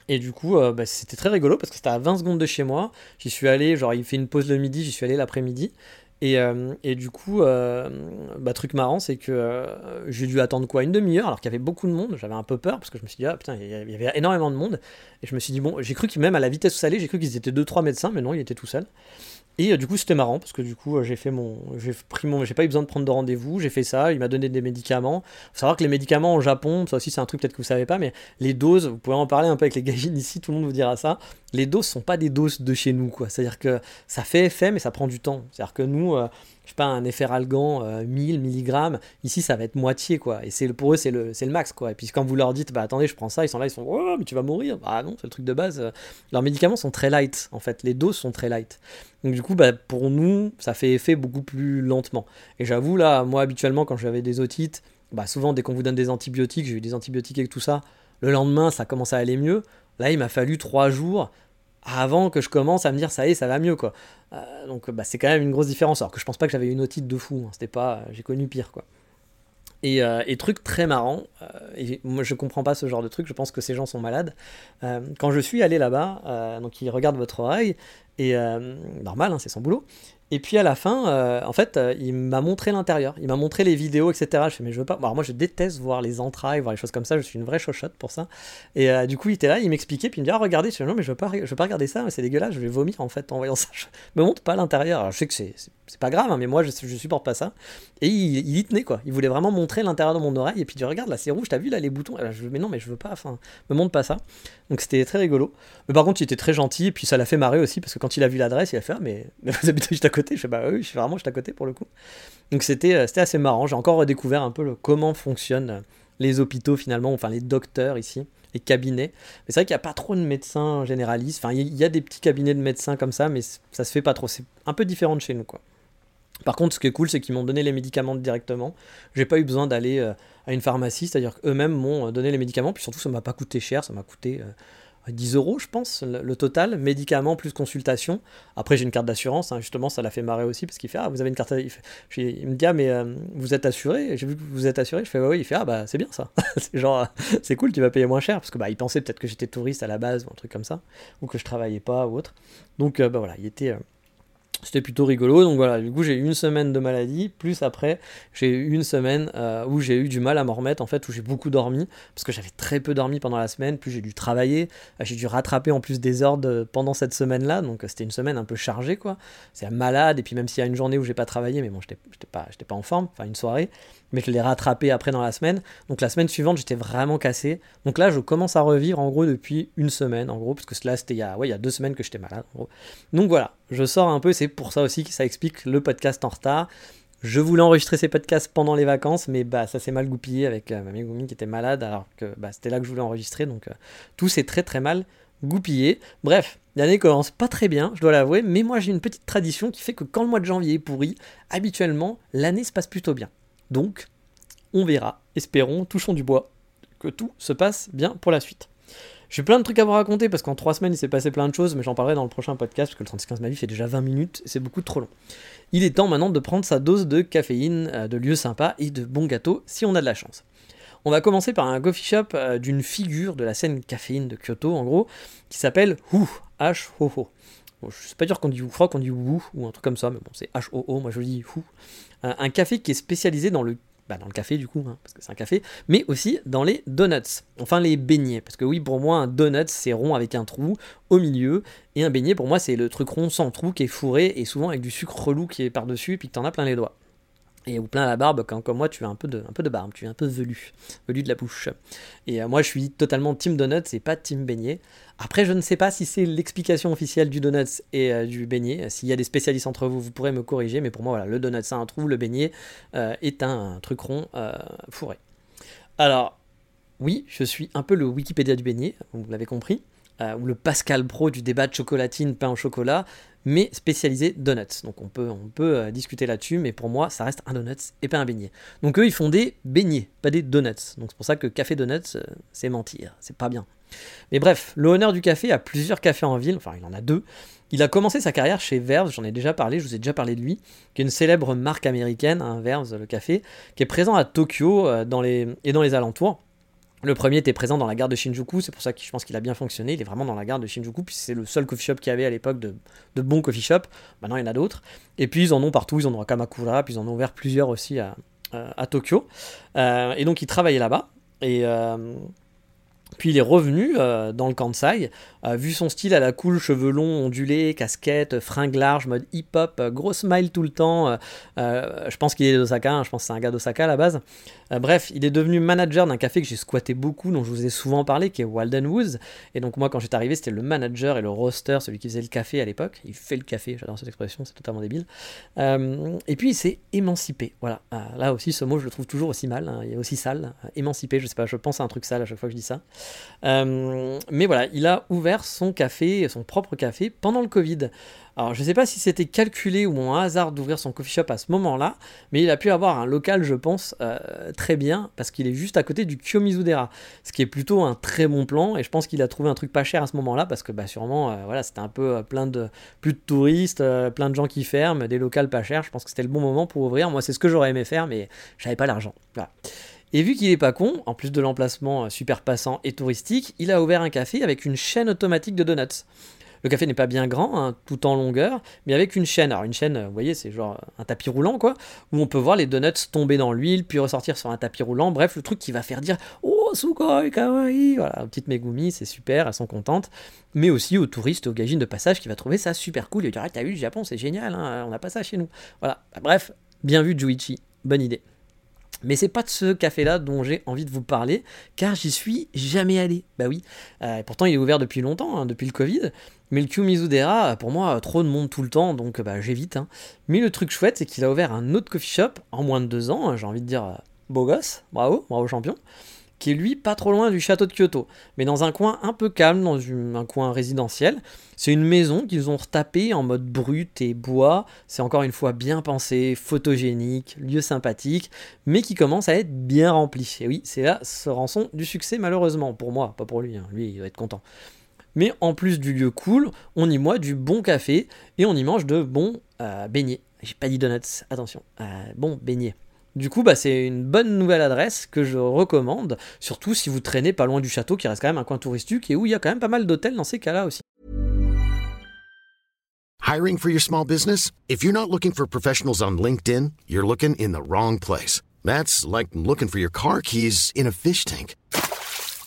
Et du coup, euh, bah, c'était très rigolo parce que c'était à 20 secondes de chez moi. J'y suis allé, genre il fait une pause le midi, j'y suis allé l'après-midi. Et, euh, et, du coup, euh, bah, truc marrant, c'est que euh, j'ai dû attendre quoi Une demi-heure, alors qu'il y avait beaucoup de monde. J'avais un peu peur parce que je me suis dit, ah putain, il y avait énormément de monde. Et je me suis dit, bon, j'ai cru qu'il même à la vitesse où ça allait, j'ai cru qu'ils étaient 2-3 médecins, mais non, il était tout seul. Et euh, du coup, c'était marrant parce que du coup, euh, j'ai fait mon, j'ai pris mon, j'ai pas eu besoin de prendre de rendez-vous, j'ai fait ça. Il m'a donné des médicaments. Faut savoir que les médicaments au Japon, ça aussi c'est un truc peut-être que vous savez pas, mais les doses, vous pouvez en parler un peu avec les gagines ici, tout le monde vous dira ça. Les doses sont pas des doses de chez nous, quoi. C'est-à-dire que ça fait effet, mais ça prend du temps. C'est-à-dire que nous, euh, je sais pas, un effet euh, 1000 mg, ici ça va être moitié, quoi. Et c'est pour eux, c'est le, le max, quoi. Et puis quand vous leur dites, bah attendez, je prends ça, ils sont là, ils sont, oh, mais tu vas mourir. Bah non, c'est le truc de base. Leurs médicaments sont très light, en fait. Les doses sont très light. Donc du coup, bah, pour nous, ça fait effet beaucoup plus lentement. Et j'avoue, là, moi, habituellement, quand j'avais des otites, bah, souvent, dès qu'on vous donne des antibiotiques, j'ai eu des antibiotiques et tout ça, le lendemain, ça commence à aller mieux. Là, il m'a fallu trois jours avant que je commence à me dire ça y est, ça va mieux quoi. Euh, donc bah, c'est quand même une grosse différence. Alors que je pense pas que j'avais une otite de fou. Hein. C'était pas, j'ai connu pire quoi. Et, euh, et, truc très marrant, euh, et moi je comprends pas ce genre de truc, je pense que ces gens sont malades. Euh, quand je suis allé là-bas, donc ils regardent votre oreille, et normal, hein, c'est son boulot. Et puis à la fin, euh, en fait, euh, il m'a montré l'intérieur, il m'a montré les vidéos, etc. Je fais, mais je veux pas. Alors moi, je déteste voir les entrailles, voir les choses comme ça. Je suis une vraie chochotte pour ça. Et euh, du coup, il était là, il m'expliquait, puis il me dit, ah, regardez. Je fais, non, mais je veux pas, je veux pas regarder ça, c'est dégueulasse, je vais vomir en fait en voyant ça. Je me montre pas l'intérieur. Alors je sais que c'est, pas grave, hein, mais moi, je, je supporte pas ça. Et il, il, y tenait quoi. Il voulait vraiment montrer l'intérieur de mon oreille. Et puis tu regardes, là, c'est rouge, t'as vu là les boutons? Mais non, mais je veux pas. Enfin, me montre pas ça. Donc c'était très rigolo. Mais par contre, il était très gentil, et puis ça l'a fait marrer aussi parce que quand il a vu l'adresse, il a fait, ah, mais vous habitez côté. Je fais, bah oui, je suis vraiment juste à côté pour le coup. Donc c'était euh, assez marrant. J'ai encore redécouvert un peu le, comment fonctionnent les hôpitaux finalement, enfin les docteurs ici, les cabinets. Mais c'est vrai qu'il n'y a pas trop de médecins généralistes. Enfin, il y a des petits cabinets de médecins comme ça, mais ça se fait pas trop. C'est un peu différent de chez nous, quoi. Par contre, ce qui est cool, c'est qu'ils m'ont donné les médicaments directement. J'ai pas eu besoin d'aller euh, à une pharmacie, c'est-à-dire qu'eux-mêmes m'ont donné les médicaments. Puis surtout, ça m'a pas coûté cher, ça m'a coûté euh, 10 euros, je pense, le, total, médicaments plus consultation. Après, j'ai une carte d'assurance, hein, justement, ça l'a fait marrer aussi, parce qu'il fait Ah, vous avez une carte. Il, il me dit Ah, mais euh, vous êtes assuré? J'ai vu que vous êtes assuré. Je fais Oui, il fait Ah, bah, c'est bien ça. c'est genre, c'est cool, tu vas payer moins cher, parce que bah, il pensait peut-être que j'étais touriste à la base, ou un truc comme ça, ou que je travaillais pas, ou autre. Donc, euh, bah voilà, il était. Euh, c'était plutôt rigolo. Donc voilà, du coup, j'ai eu une semaine de maladie, plus après, j'ai eu une semaine euh, où j'ai eu du mal à m'en remettre, en fait, où j'ai beaucoup dormi, parce que j'avais très peu dormi pendant la semaine, plus j'ai dû travailler, euh, j'ai dû rattraper en plus des ordres pendant cette semaine-là, donc c'était une semaine un peu chargée, quoi. C'est malade, et puis même s'il y a une journée où j'ai pas travaillé, mais bon, j'étais pas, pas en forme, enfin une soirée, mais je l'ai rattrapé après dans la semaine. Donc la semaine suivante, j'étais vraiment cassé. Donc là, je commence à revivre en gros depuis une semaine, en gros, parce que là, c'était il, y a, deux semaines que j'étais malade, en gros. Donc voilà, je sors un peu, c'est pour ça aussi que ça explique le podcast en retard. Je voulais enregistrer ces podcasts pendant les vacances, mais bah ça s'est mal goupillé avec euh, ma Megumi qui était malade, alors que bah, c'était là que je voulais enregistrer, donc euh, tout s'est très très mal goupillé. Bref, l'année commence pas très bien, je dois l'avouer, mais moi j'ai une petite tradition qui fait que quand le mois de janvier est pourri, habituellement, l'année se passe plutôt bien. Donc, on verra, espérons, touchons du bois, que tout se passe bien pour la suite. J'ai plein de trucs à vous raconter parce qu'en 3 semaines il s'est passé plein de choses, mais j'en parlerai dans le prochain podcast parce que le 3615 ma vie fait déjà 20 minutes c'est beaucoup trop long. Il est temps maintenant de prendre sa dose de caféine, euh, de lieux sympas et de bons gâteaux si on a de la chance. On va commencer par un coffee shop euh, d'une figure de la scène caféine de Kyoto en gros, qui s'appelle Hu, H-Ho-Ho. Je sais pas dire qu'on dit, qu'on dit Wu ou un truc comme ça, mais bon, c'est H-O-O, moi je dis Hu. Euh, un café qui est spécialisé dans le bah, dans le café du coup, hein, parce que c'est un café, mais aussi dans les donuts, enfin les beignets, parce que oui, pour moi, un donut, c'est rond avec un trou au milieu, et un beignet, pour moi, c'est le truc rond sans trou qui est fourré, et souvent avec du sucre relou qui est par-dessus, et puis que t'en as plein les doigts. Et ou plein la barbe, quand comme moi, tu as un peu de, un peu de barbe, tu es un peu velu, velu de la bouche. Et euh, moi, je suis totalement team donuts et pas team beignet. Après, je ne sais pas si c'est l'explication officielle du donuts et euh, du beignet. S'il y a des spécialistes entre vous, vous pourrez me corriger. Mais pour moi, voilà, le donut, c'est un trou, le beignet euh, est un, truc rond euh, fourré. Alors, oui, je suis un peu le Wikipédia du beignet, vous l'avez compris. Ou le Pascal Pro du débat de chocolatine pain au chocolat mais spécialisé donuts. Donc on peut, on peut euh, discuter là-dessus, mais pour moi, ça reste un donut et pas un beignet. Donc eux, ils font des beignets, pas des donuts. Donc c'est pour ça que café donuts, euh, c'est mentir, c'est pas bien. Mais bref, le honneur du café a plusieurs cafés en ville, enfin il en a deux. Il a commencé sa carrière chez Verve, j'en ai déjà parlé, je vous ai déjà parlé de lui, qui est une célèbre marque américaine, hein, Verve, le café, qui est présent à Tokyo euh, dans et dans les alentours. Le premier était présent dans la gare de Shinjuku, c'est pour ça que je pense qu'il a bien fonctionné. Il est vraiment dans la gare de Shinjuku, puis c'est le seul coffee shop qu'il y avait à l'époque de, bons coffee shop. Maintenant, il y en a d'autres. Et puis, ils en ont partout. Ils en ont à Kamakura, puis ils en ont ouvert plusieurs aussi à, Tokyo. Euh, et donc, il travaillait là-bas. Et. Euh, puis il est revenu euh, dans le Kansai, euh, vu son style à la cool, cheveux longs, ondulés, casquette, fringues larges, mode hip-hop, euh, gros smile tout le temps. je pense qu'il est d'Osaka, hein, je pense que c'est un gars d'Osaka à la base. bref, il est devenu manager d'un café que j'ai squatté beaucoup, dont je vous ai souvent parlé, qui est Walden Woods. Et donc moi, quand j'étais arrivé, c'était le manager et le roaster, celui qui faisait le café à l'époque. Il fait le café, j'adore cette expression, c'est totalement débile. et puis il s'est émancipé. Voilà, là aussi, ce mot, je le trouve toujours aussi mal, hein, il est aussi sale. émancipé, je sais pas, je pense à un truc sale à chaque fois que je dis ça. Mais voilà, il a ouvert son café, son propre café pendant le Covid. Alors je ne sais pas si c'était calculé ou un hasard d'ouvrir son coffee shop à ce moment-là, mais il a pu avoir un local, je pense, euh, très bien, parce qu'il est juste à côté du Kyomizudera, ce qui est plutôt un très bon plan, et je pense qu'il a trouvé un truc pas cher à ce moment-là, parce que bah, sûrement, euh, voilà, c'était un peu euh, plein de, plus de touristes, plein de gens qui ferment, des locales pas chers, je pense que c'était le bon moment pour ouvrir, moi c'est ce que j'aurais aimé faire, mais j'avais pas l'argent. Et vu qu'il est pas con, en plus de l'emplacement super passant et touristique, il a ouvert un café avec une chaîne automatique de donuts. Le café n'est pas bien grand, hein, tout en longueur, mais avec une chaîne. Alors une chaîne, vous voyez, c'est genre un tapis roulant, quoi, où on peut voir les donuts tomber dans l'huile, puis ressortir sur un tapis roulant. Bref, le truc qui va faire dire Oh, sugoi, kawaii Voilà, petite Megumi, c'est super, elles sont contentes. Mais aussi aux touristes, aux gagines de passage qui va trouver ça super cool. Il va dire ah, T'as vu, le Japon, c'est génial, hein, on n'a pas ça chez nous. Voilà, bref, bien vu, Juichi, bonne idée. Mais c'est pas de ce café-là dont j'ai envie de vous parler, car j'y suis jamais allé. Bah oui. Euh, pourtant, il est ouvert depuis longtemps, hein, depuis le Covid. Mais le Kyumizudera, pour moi, trop de monde tout le temps, donc bah, j'évite. Hein. Mais le truc chouette, c'est qu'il a ouvert un autre coffee shop en moins de deux ans. J'ai envie de dire, euh, beau gosse, bravo, bravo champion qui est lui pas trop loin du château de Kyoto, mais dans un coin un peu calme, dans un coin résidentiel. C'est une maison qu'ils ont retapée en mode brut et bois. C'est encore une fois bien pensé, photogénique, lieu sympathique, mais qui commence à être bien rempli. Et oui, c'est là ce rançon du succès malheureusement, pour moi, pas pour lui, hein. lui il va être content. Mais en plus du lieu cool, on y boit du bon café et on y mange de bons euh, beignets. J'ai pas dit donuts, attention, euh, bon beignets. Du coup, bah, c'est une bonne nouvelle adresse que je recommande, surtout si vous traînez pas loin du château, qui reste quand même un coin touristique et où il y a quand même pas mal d'hôtels dans ces cas-là aussi. Hiring for your small business? If you're not looking for professionals on LinkedIn, you're looking in the wrong place. That's like looking for your car keys in a fish tank.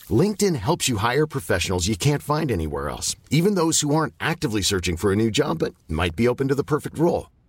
LinkedIn helps you hire professionals you can't find anywhere else, even those who aren't actively searching for a new job but might be open to the perfect role.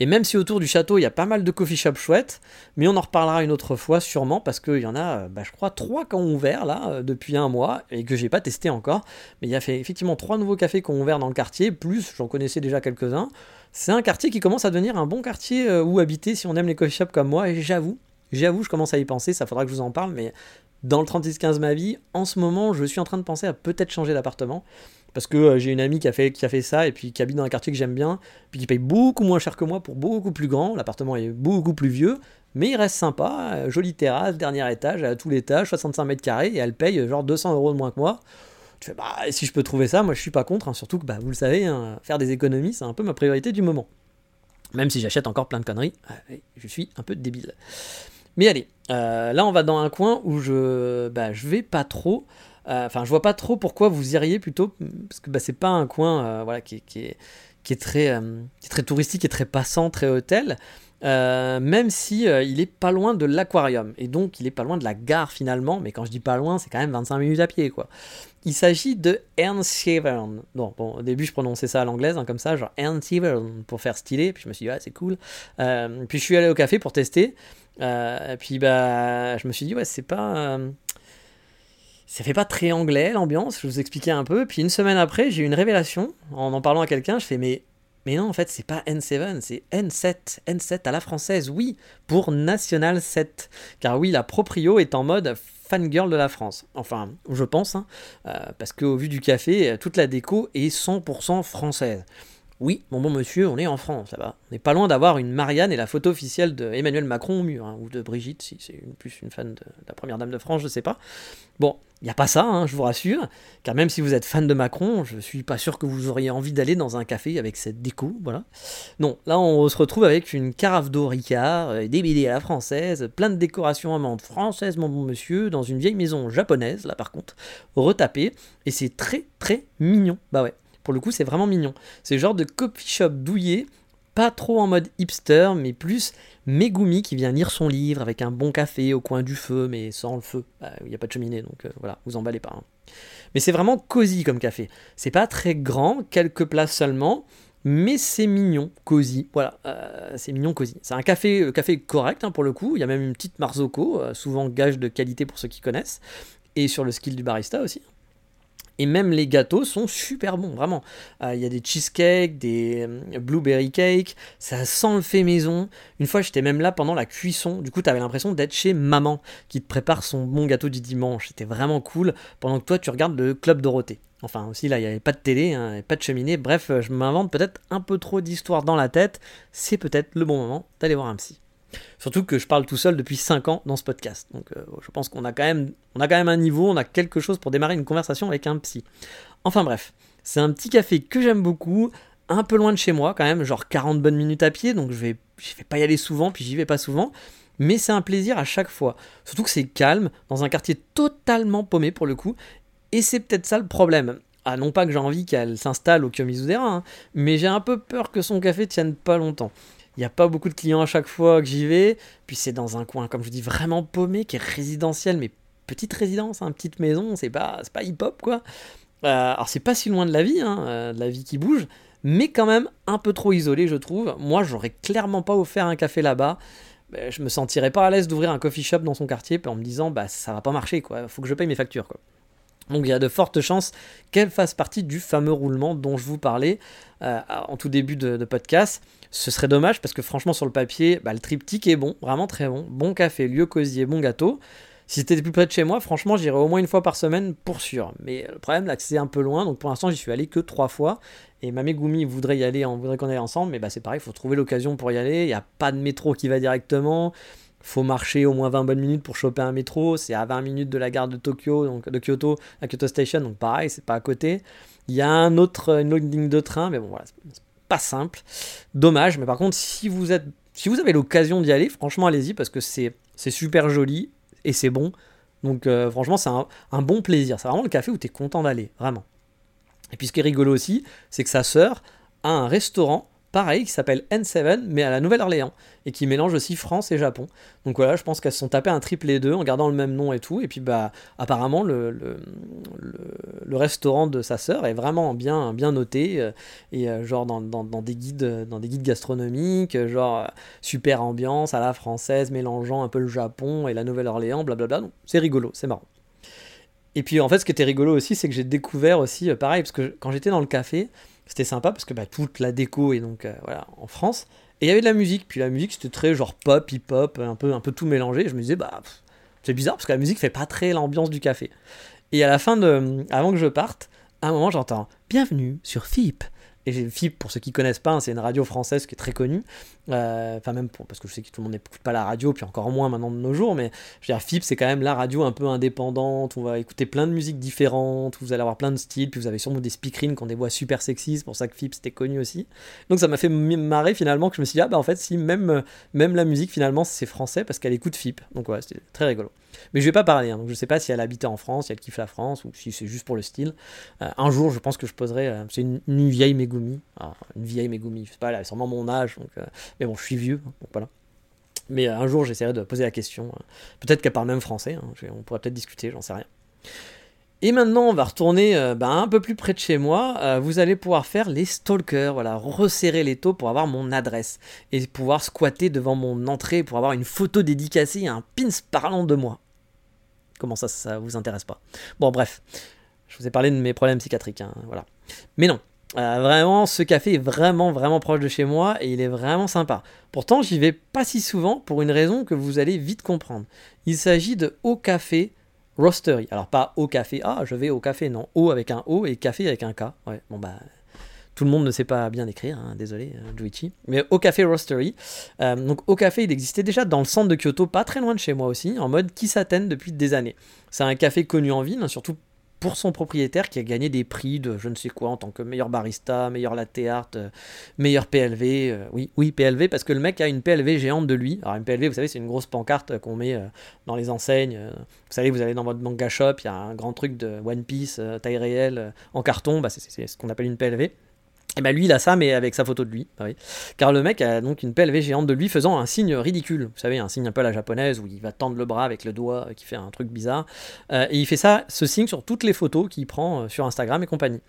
Et même si autour du château, il y a pas mal de coffee shops chouettes, mais on en reparlera une autre fois sûrement, parce qu'il y en a, bah, je crois, trois qui ont ouvert là, euh, depuis un mois, et que j'ai pas testé encore. Mais il y a fait effectivement trois nouveaux cafés qui ont ouvert dans le quartier, plus j'en connaissais déjà quelques-uns. C'est un quartier qui commence à devenir un bon quartier euh, où habiter si on aime les coffee shops comme moi, et j'avoue, j'avoue, je commence à y penser, ça faudra que je vous en parle, mais dans le 3615 ma vie, en ce moment, je suis en train de penser à peut-être changer d'appartement parce que euh, j'ai une amie qui a, fait, qui a fait ça et puis qui habite dans un quartier que j'aime bien, puis qui paye beaucoup moins cher que moi pour beaucoup plus grand. L'appartement est beaucoup plus vieux, mais il reste sympa. Euh, jolie terrasse, dernier étage, à tout l'étage, 65 mètres carrés, et elle paye euh, genre 200 euros de moins que moi. Tu fais, bah, si je peux trouver ça, moi je suis pas contre, hein, surtout que bah, vous le savez, hein, faire des économies, c'est un peu ma priorité du moment. Même si j'achète encore plein de conneries, je suis un peu débile. Mais allez, là on va dans un coin où je, bah, je vais pas trop. Euh, enfin, je vois pas trop pourquoi vous iriez plutôt, parce que bah, c'est pas un coin euh, voilà, qui, est, qui, est très, euh, qui est très touristique et très passant, très hôtel. même si il est pas loin de l'aquarium et donc il est pas loin de la gare finalement, mais quand je dis pas loin, c'est quand même 25 minutes à pied quoi. Il s'agit de Ernsthaven. bon, au début je prononçais ça à l'anglaise, hein, comme ça, genre Ernsthaven pour faire stylé, puis je me suis dit, ouais, c'est cool. puis je suis allé au café pour tester, et puis bah, je me suis dit, ouais, c'est pas ça fait pas très anglais l'ambiance, je vous expliquais un peu. Puis une semaine après, j'ai eu une révélation en en parlant à quelqu'un. Je fais mais mais non, en fait, c'est pas N7, c'est N7. N7 à la française, oui, pour National 7. Car oui, la proprio est en mode fangirl de la France. Enfin, je pense, hein, euh, parce qu'au vu du café, toute la déco est 100% française. Oui, mon bon monsieur, on est en France, ça va. On n'est pas loin d'avoir une Marianne et la photo officielle de Emmanuel Macron au mur, hein, ou de Brigitte, si c'est plus une fan de, la première dame de France, je sais pas. Bon, il n'y a pas ça, hein, je vous rassure, car même si vous êtes fan de Macron, je suis pas sûr que vous auriez envie d'aller dans un café avec cette déco, voilà. Non, là on se retrouve avec une carafe d'eau Ricard, des BD à la française, plein de décorations amandes françaises, mon bon monsieur, dans une vieille maison japonaise, là par contre, retapée, et c'est très très mignon, bah ouais. Pour le coup, c'est vraiment mignon. C'est le genre de coffee shop douillet, pas trop en mode hipster, mais plus Megumi qui vient lire son livre avec un bon café au coin du feu, mais sans le feu. Bah, il n'y a pas de cheminée, donc euh, voilà, vous emballez pas. Hein. Mais c'est vraiment cosy comme café. C'est pas très grand, quelques places seulement, mais c'est mignon, cosy. Voilà, euh, c'est mignon, cosy. C'est un café, euh, café correct hein, pour le coup. Il y a même une petite Marzocco, souvent gage de qualité pour ceux qui connaissent, et sur le skill du barista aussi. Et même les gâteaux sont super bons, vraiment. Euh, il y a des cheesecakes, des euh, blueberry cakes, ça sent le fait maison. Une fois, j'étais même là pendant la cuisson. Du coup, tu avais l'impression d'être chez maman qui te prépare son bon gâteau du dimanche. C'était vraiment cool pendant que toi, tu regardes le Club Dorothée. Enfin, aussi, là, il n'y avait pas de télé, hein, pas de cheminée. Bref, je m'invente peut-être un peu trop d'histoire dans la tête. C'est peut-être le bon moment d'aller voir un psy. Surtout que je parle tout seul depuis 5 ans dans ce podcast. Donc euh, je pense qu'on a, quand même, on a quand même un niveau, on a quelque chose pour démarrer une conversation avec un psy. Enfin bref, c'est un petit café que j'aime beaucoup, un peu loin de chez moi quand même, genre 40 bonnes minutes à pied, donc je vais, vais pas y aller souvent, puis j'y vais pas souvent. Mais c'est un plaisir à chaque fois. Surtout que c'est calme, dans un quartier totalement paumé pour le coup. Et c'est peut-être ça le problème. Ah, non pas que j'ai envie qu'elle s'installe au Kiyomizu-dera, hein, mais j'ai un peu peur que son café tienne pas longtemps. Il n'y a pas beaucoup de clients à chaque fois que j'y vais. Puis c'est dans un coin, comme je dis, vraiment paumé, qui est résidentiel, mais petite résidence, hein, petite maison, c'est pas, pas hip-hop quoi. Euh, alors c'est pas si loin de la vie, hein, euh, de la vie qui bouge, mais quand même un peu trop isolé, je trouve. Moi, j'aurais clairement pas offert un café là-bas. Ben, je me sentirais pas à l'aise d'ouvrir un coffee shop dans son quartier en me disant bah ça va pas marcher quoi, faut que je paye mes factures quoi. Donc il y a de fortes chances qu'elle fasse partie du fameux roulement dont je vous parlais euh, en tout début de, podcast. Ce serait dommage parce que franchement sur le papier, bah, le triptyque est bon, vraiment très bon. Bon café, lieu cosy et bon gâteau. Si c'était plus près de chez moi, franchement j'irais au moins une fois par semaine pour sûr. Mais le problème là c'est un peu loin, donc pour l'instant j'y suis allé que trois fois. Et ma Megumi voudrait y aller, on voudrait qu'on aille ensemble, mais bah, c'est pareil, il faut trouver l'occasion pour y aller. Il n'y a pas de métro qui va directement faut marcher au moins 20 bonnes minutes pour choper un métro. C'est à 20 minutes de la gare de Tokyo, donc de Kyoto à Kyoto Station, donc pareil, c'est pas à côté. Il y a un autre, une autre ligne de train, mais bon voilà, c'est pas simple. Dommage, mais par contre, si vous êtes, si vous avez l'occasion d'y aller, franchement, allez-y parce que c'est, super joli et c'est bon. Donc euh, franchement, c'est un, un, bon plaisir. C'est vraiment le café où tu es content d'aller, vraiment. Et puis ce qui est rigolo aussi, c'est que sa sœur a un restaurant pareil, qui s'appelle N7, mais à la Nouvelle-Orléans, et qui mélange aussi France et Japon. Donc voilà, je pense qu'elles se sont tapées un triple et deux en gardant le même nom et tout. Et puis bah apparemment le, le, restaurant de sa sœur est vraiment bien, bien noté, euh, et euh, genre dans, des guides, dans des guides gastronomiques, genre euh, super ambiance à la française, mélangeant un peu le Japon et la Nouvelle-Orléans, blablabla. C'est rigolo, c'est marrant. Et puis en fait, ce qui était rigolo aussi, c'est que j'ai découvert aussi, pareil, parce que quand j'étais dans le café, c'était sympa parce que bah, toute la déco est donc euh, voilà, en France. Et il y avait de la musique. Puis la musique, c'était très genre pop, hip-hop, un peu, un peu tout mélangé. je me disais, bah, c'est bizarre parce que la musique fait pas très l'ambiance du café. Et à la fin de. Avant que je parte, à un moment, j'entends Bienvenue sur FIP. Et FIP, pour ceux qui connaissent pas, hein, c'est une radio française qui est très connue. Euh, enfin, même parce que je sais que tout le monde n'écoute pas la radio, puis encore moins maintenant de nos jours. Mais je veux dire, FIP, c'est quand même la radio un peu indépendante. On va écouter plein de musiques différentes. Vous allez avoir plein de styles. Puis vous avez sûrement des speakerines qui ont des voix super sexy. C'est pour ça que FIP, c'était connu aussi. Donc ça m'a fait marrer finalement que je me suis dit, ah bah en fait, si même, même la musique finalement, c'est français parce qu'elle écoute FIP. Donc ouais, c'était très rigolo. Mais je vais pas parler, hein, donc je sais pas si elle habitait en France, si elle kiffe la France, ou si c'est juste pour le style. Euh, un jour, je pense que je poserai. Euh, c'est une, vieille Megumi. Ah, une vieille Megumi, je sais pas, elle a sûrement mon âge, euh, mais bon, je suis vieux, donc voilà. Mais un jour, j'essaierai de poser la question. Peut-être qu'elle parle même français, hein, on pourrait peut-être discuter, j'en sais rien. Et maintenant, on va retourner bah, un peu plus près de chez moi. vous allez pouvoir faire les stalkers, voilà, resserrer les taux pour avoir mon adresse et pouvoir squatter devant mon entrée pour avoir une photo dédicacée un pins parlant de moi. Comment ça, ça vous intéresse pas Bon, bref, je vous ai parlé de mes problèmes psychiatriques, hein, voilà. Mais non, euh, vraiment, ce café est vraiment, vraiment proche de chez moi et il est vraiment sympa. Pourtant, j'y vais pas si souvent pour une raison que vous allez vite comprendre. Il s'agit de Au Café Roastery. Alors, pas Au Café, ah, je vais au café, non. Au avec un O et café avec un K. Ouais, bon bah, Tout le monde ne sait pas bien écrire, hein, désolé, euh, Juichi. Mais au café Roastery. Euh, donc au café, il existait déjà dans le centre de Kyoto, pas très loin de chez moi aussi, en mode Kisaten depuis des années. C'est un café connu en ville, hein, surtout pour son propriétaire qui a gagné des prix de je ne sais quoi en tant que meilleur barista, meilleur latte art, euh, meilleur PLV. euh, oui, oui, PLV, parce que le mec a une PLV géante de lui. Alors, une PLV, vous savez, c'est une grosse pancarte euh, qu'on met euh, dans les enseignes. euh. vous savez, vous allez dans votre manga shop, il y a un grand truc de One Piece, euh, taille réelle, euh, en carton. Bah, c'est ce qu'on appelle une PLV. Et ben lui, il a ça, mais avec sa photo de lui. bah. Car le mec a donc une PLV géante de lui faisant un signe ridicule. Vous savez, un signe un peu à la japonaise où il va tendre le bras avec le doigt euh, qui fait un truc bizarre. Euh, et il fait ça, ce signe sur toutes les photos qu'il prend euh, sur Instagram et compagnie.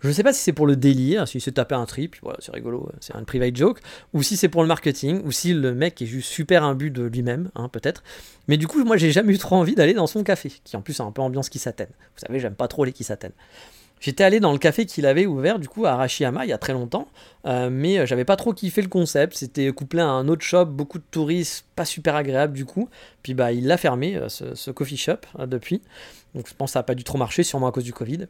Je ne sais pas si c'est pour le délire, si c'est tapé un trip, c'est rigolo, c'est un private joke, ou si c'est pour le marketing, ou si le mec est juste super imbu de lui-même, hein, peut-être. Mais du coup, moi, j'ai jamais eu trop envie d'aller dans son café, qui en plus a un peu ambiance qui s'atteigne. Vous savez, j'aime pas trop les qui s'atteignent. J'étais allé dans le café qu'il avait ouvert du coup à Arashiyama il y a très longtemps, euh, mais euh, j'avais pas trop kiffé le concept. C'était couplé à un autre shop, beaucoup de touristes, pas super agréable du coup. Puis bah il l'a fermé euh, ce, coffee shop euh, depuis, donc je pense que ça a pas dû trop marcher, sûrement à cause du Covid.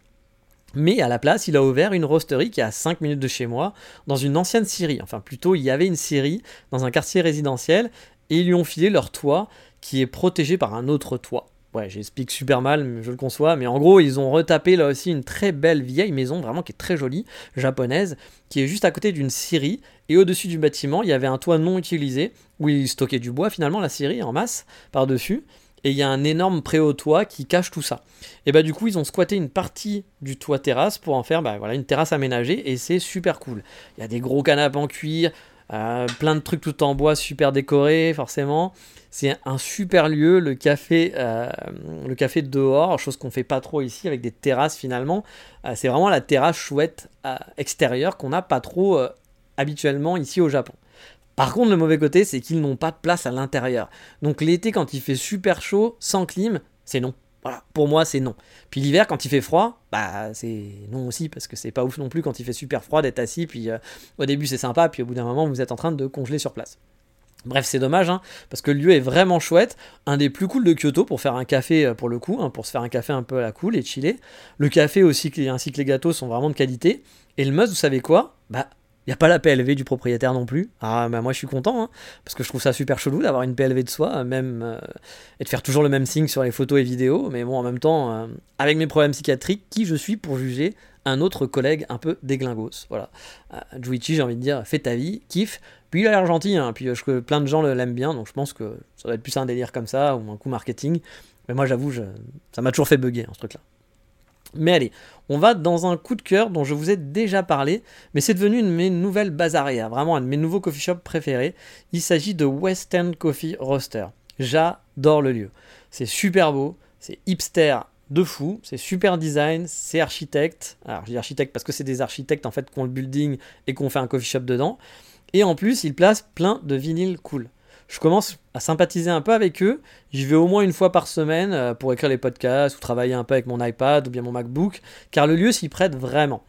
Mais à la place, il a ouvert une roasterie qui est à 5 minutes de chez moi, dans une ancienne scierie. Enfin, plutôt, il y avait une scierie dans un quartier résidentiel, et ils lui ont filé leur toit, qui est protégé par un autre toit. Ouais, j'explique super mal, je le conçois, mais en gros, ils ont retapé là aussi une très belle vieille maison, vraiment qui est très jolie, japonaise, qui est juste à côté d'une scierie, et au-dessus du bâtiment, il y avait un toit non utilisé, où ils stockaient du bois finalement, la scierie, en masse, par-dessus, et il y a un énorme préau toit qui cache tout ça. Et bah du coup, ils ont squatté une partie du toit terrasse pour en faire bah, voilà, une terrasse aménagée, et c'est super cool. Il y a des gros canapes en cuir, euh, plein de trucs tout en bois, super décorés, forcément. C'est un super lieu, le café, euh, le café dehors, chose qu'on fait pas trop ici avec des terrasses finalement. Euh, c'est vraiment la terrasse chouette extérieure qu'on n'a pas trop habituellement ici au Japon. Par contre, le mauvais côté, c'est qu'ils n'ont pas de place à l'intérieur. Donc l'été, quand il fait super chaud, sans clim, c'est non. Voilà, pour moi, c'est non. Puis l'hiver, quand il fait froid, bah c'est non aussi, parce que c'est pas ouf non plus quand il fait super froid d'être assis, puis euh, au début c'est sympa, puis au bout d'un moment, vous êtes en train de congeler sur place. Bref, c'est dommage, hein, parce que le lieu est vraiment chouette, un des plus cool de Kyoto pour faire un café euh, pour le coup, hein, pour se faire un café un peu à la cool et chiller. Le café aussi, ainsi que les gâteaux sont vraiment de qualité. Et le must, vous savez quoi? Bah, il n'y a pas la PLV du propriétaire non plus. Ah, bah moi je suis content, hein, parce que je trouve ça super chelou d'avoir une PLV de soi, même, euh, et de faire toujours le même signe sur les photos et vidéos. Mais bon, en même temps, euh, avec mes problèmes psychiatriques, qui je suis pour juger un autre collègue un peu déglingos Voilà. Euh, j'ai envie de dire, fais ta vie, kiffe. Puis il a l'air gentil, hein, puis euh, je, plein de gens l'aiment bien, donc je pense que ça doit être plus un délire comme ça, ou un coup marketing. Mais moi j'avoue, ça m'a toujours fait bugger, hein, ce truc-là. Mais allez, on va dans un coup de cœur dont je vous ai déjà parlé, mais c'est devenu une de mes nouvelles bazarières, vraiment un de mes nouveaux coffee shops préférés. Il s'agit de West End Coffee Roaster. J'adore le lieu. C'est super beau, c'est hipster de fou, c'est super design, c'est architecte. Alors je dis architecte parce que c'est des architectes en fait qui ont le building et qui ont fait un coffee shop dedans. Et en plus, ils placent plein de vinyles cool. Je commence à sympathiser un peu avec eux. J'y vais au moins une fois par semaine euh, pour écrire les podcasts ou travailler un peu avec mon iPad ou bien mon MacBook, car le lieu s'y prête vraiment.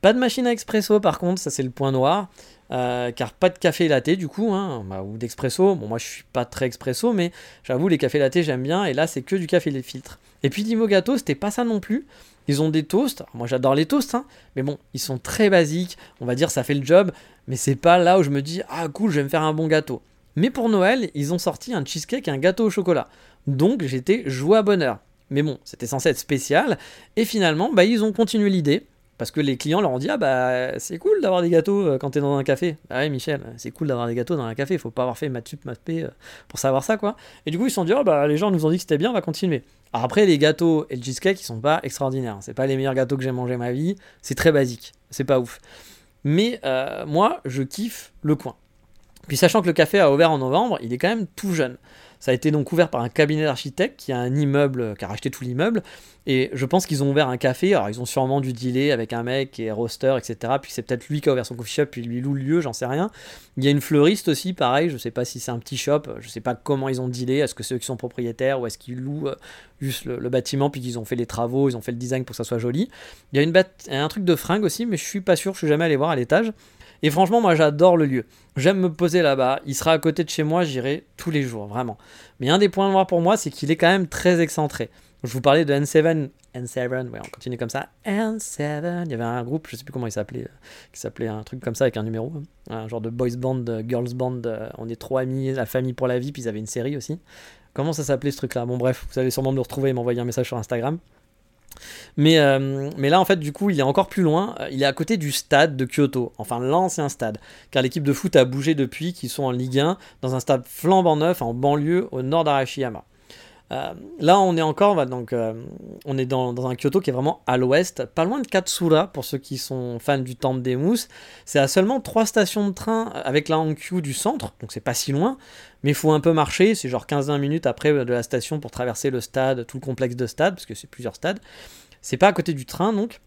Pas de machine à expresso par contre, ça c'est le point noir, euh, car pas de café latte du coup, hein, bah, ou d'expresso. Bon, moi je suis pas très expresso, mais j'avoue, les cafés latte j'aime bien, et là c'est que du café les filtres. Et puis niveau gâteau, c'était pas ça non plus. Ils ont des toasts, moi j'adore les toasts, hein, mais bon, ils sont très basiques, on va dire ça fait le job, mais c'est pas là où je me dis ah cool, je vais me faire un bon gâteau. Mais pour Noël, ils ont sorti un cheesecake et un gâteau au chocolat. Donc j'étais joué à bonheur. Mais bon, c'était censé être spécial. Et finalement, bah, ils ont continué l'idée. Parce que les clients leur ont dit Ah bah c'est cool d'avoir des gâteaux euh, quand t'es dans un café. Ah ouais, Michel, c'est cool d'avoir des gâteaux dans un café. Faut pas avoir fait maths sup, maths p, euh, pour savoir ça quoi. Et du coup, ils se sont dit Ah bah les gens nous ont dit que c'était bien, on va continuer. Alors après, les gâteaux et le cheesecake, ils sont pas extraordinaires. C'est pas les meilleurs gâteaux que j'ai mangé ma vie. C'est très basique. C'est pas ouf. Mais euh, moi, je kiffe le coin. Puis sachant que le café a ouvert en novembre, il est quand même tout jeune. Ça a été donc ouvert par un cabinet d'architectes qui a un immeuble, qui a racheté tout l'immeuble. Et je pense qu'ils ont ouvert un café. Alors ils ont sûrement dû dealer avec un mec qui est roaster, etc. Puis c'est peut-être lui qui a ouvert son coffee shop, puis lui loue le lieu, j'en sais rien. Il y a une fleuriste aussi, pareil. Je sais pas si c'est un petit shop. Je sais pas comment ils ont dealé. Est-ce que c'est eux qui sont propriétaires ou est-ce qu'ils louent euh, juste le, bâtiment puis qu'ils ont fait les travaux, ils ont fait le design pour que ça soit joli. Il y a une un truc de fringue aussi, mais je suis pas sûr. Je suis jamais allé voir à l'étage. Et franchement, moi j'adore le lieu. J'aime me poser là-bas. Il sera à côté de chez moi, j'irai tous les jours, vraiment. Mais un des points noirs pour moi, c'est qu'il est quand même très excentré. Je vous parlais de N7, N7, ouais, on continue comme ça. N7, il y avait un groupe, je sais plus comment il s'appelait, qui s'appelait un truc comme ça avec un numéro, hein. un genre de boys band, girls band, on est trois amis, la famille pour la vie, puis ils avaient une série aussi. Comment ça s'appelait ce truc-là? Bon bref, vous allez sûrement me retrouver et m'envoyer un message sur Instagram. Mais, euh, mais là, en fait, du coup, il est encore plus loin. Il est à côté du stade de Kyoto, enfin l'ancien stade, car l'équipe de foot a bougé depuis, qu'ils sont en Ligue 1, dans un stade flambant neuf en banlieue au nord d'Arashiyama. Euh, là, on est encore, donc, euh, on est dans, un Kyoto qui est vraiment à l'ouest, pas loin de Katsura pour ceux qui sont fans du temple des mousses. C'est à seulement trois stations de train avec la Hankyu du centre, donc c'est pas si loin, mais il faut un peu marcher. C'est genre 15-20 minutes après de la station pour traverser le stade, tout le complexe de stade, parce que c'est plusieurs stades. C'est pas à côté du train donc.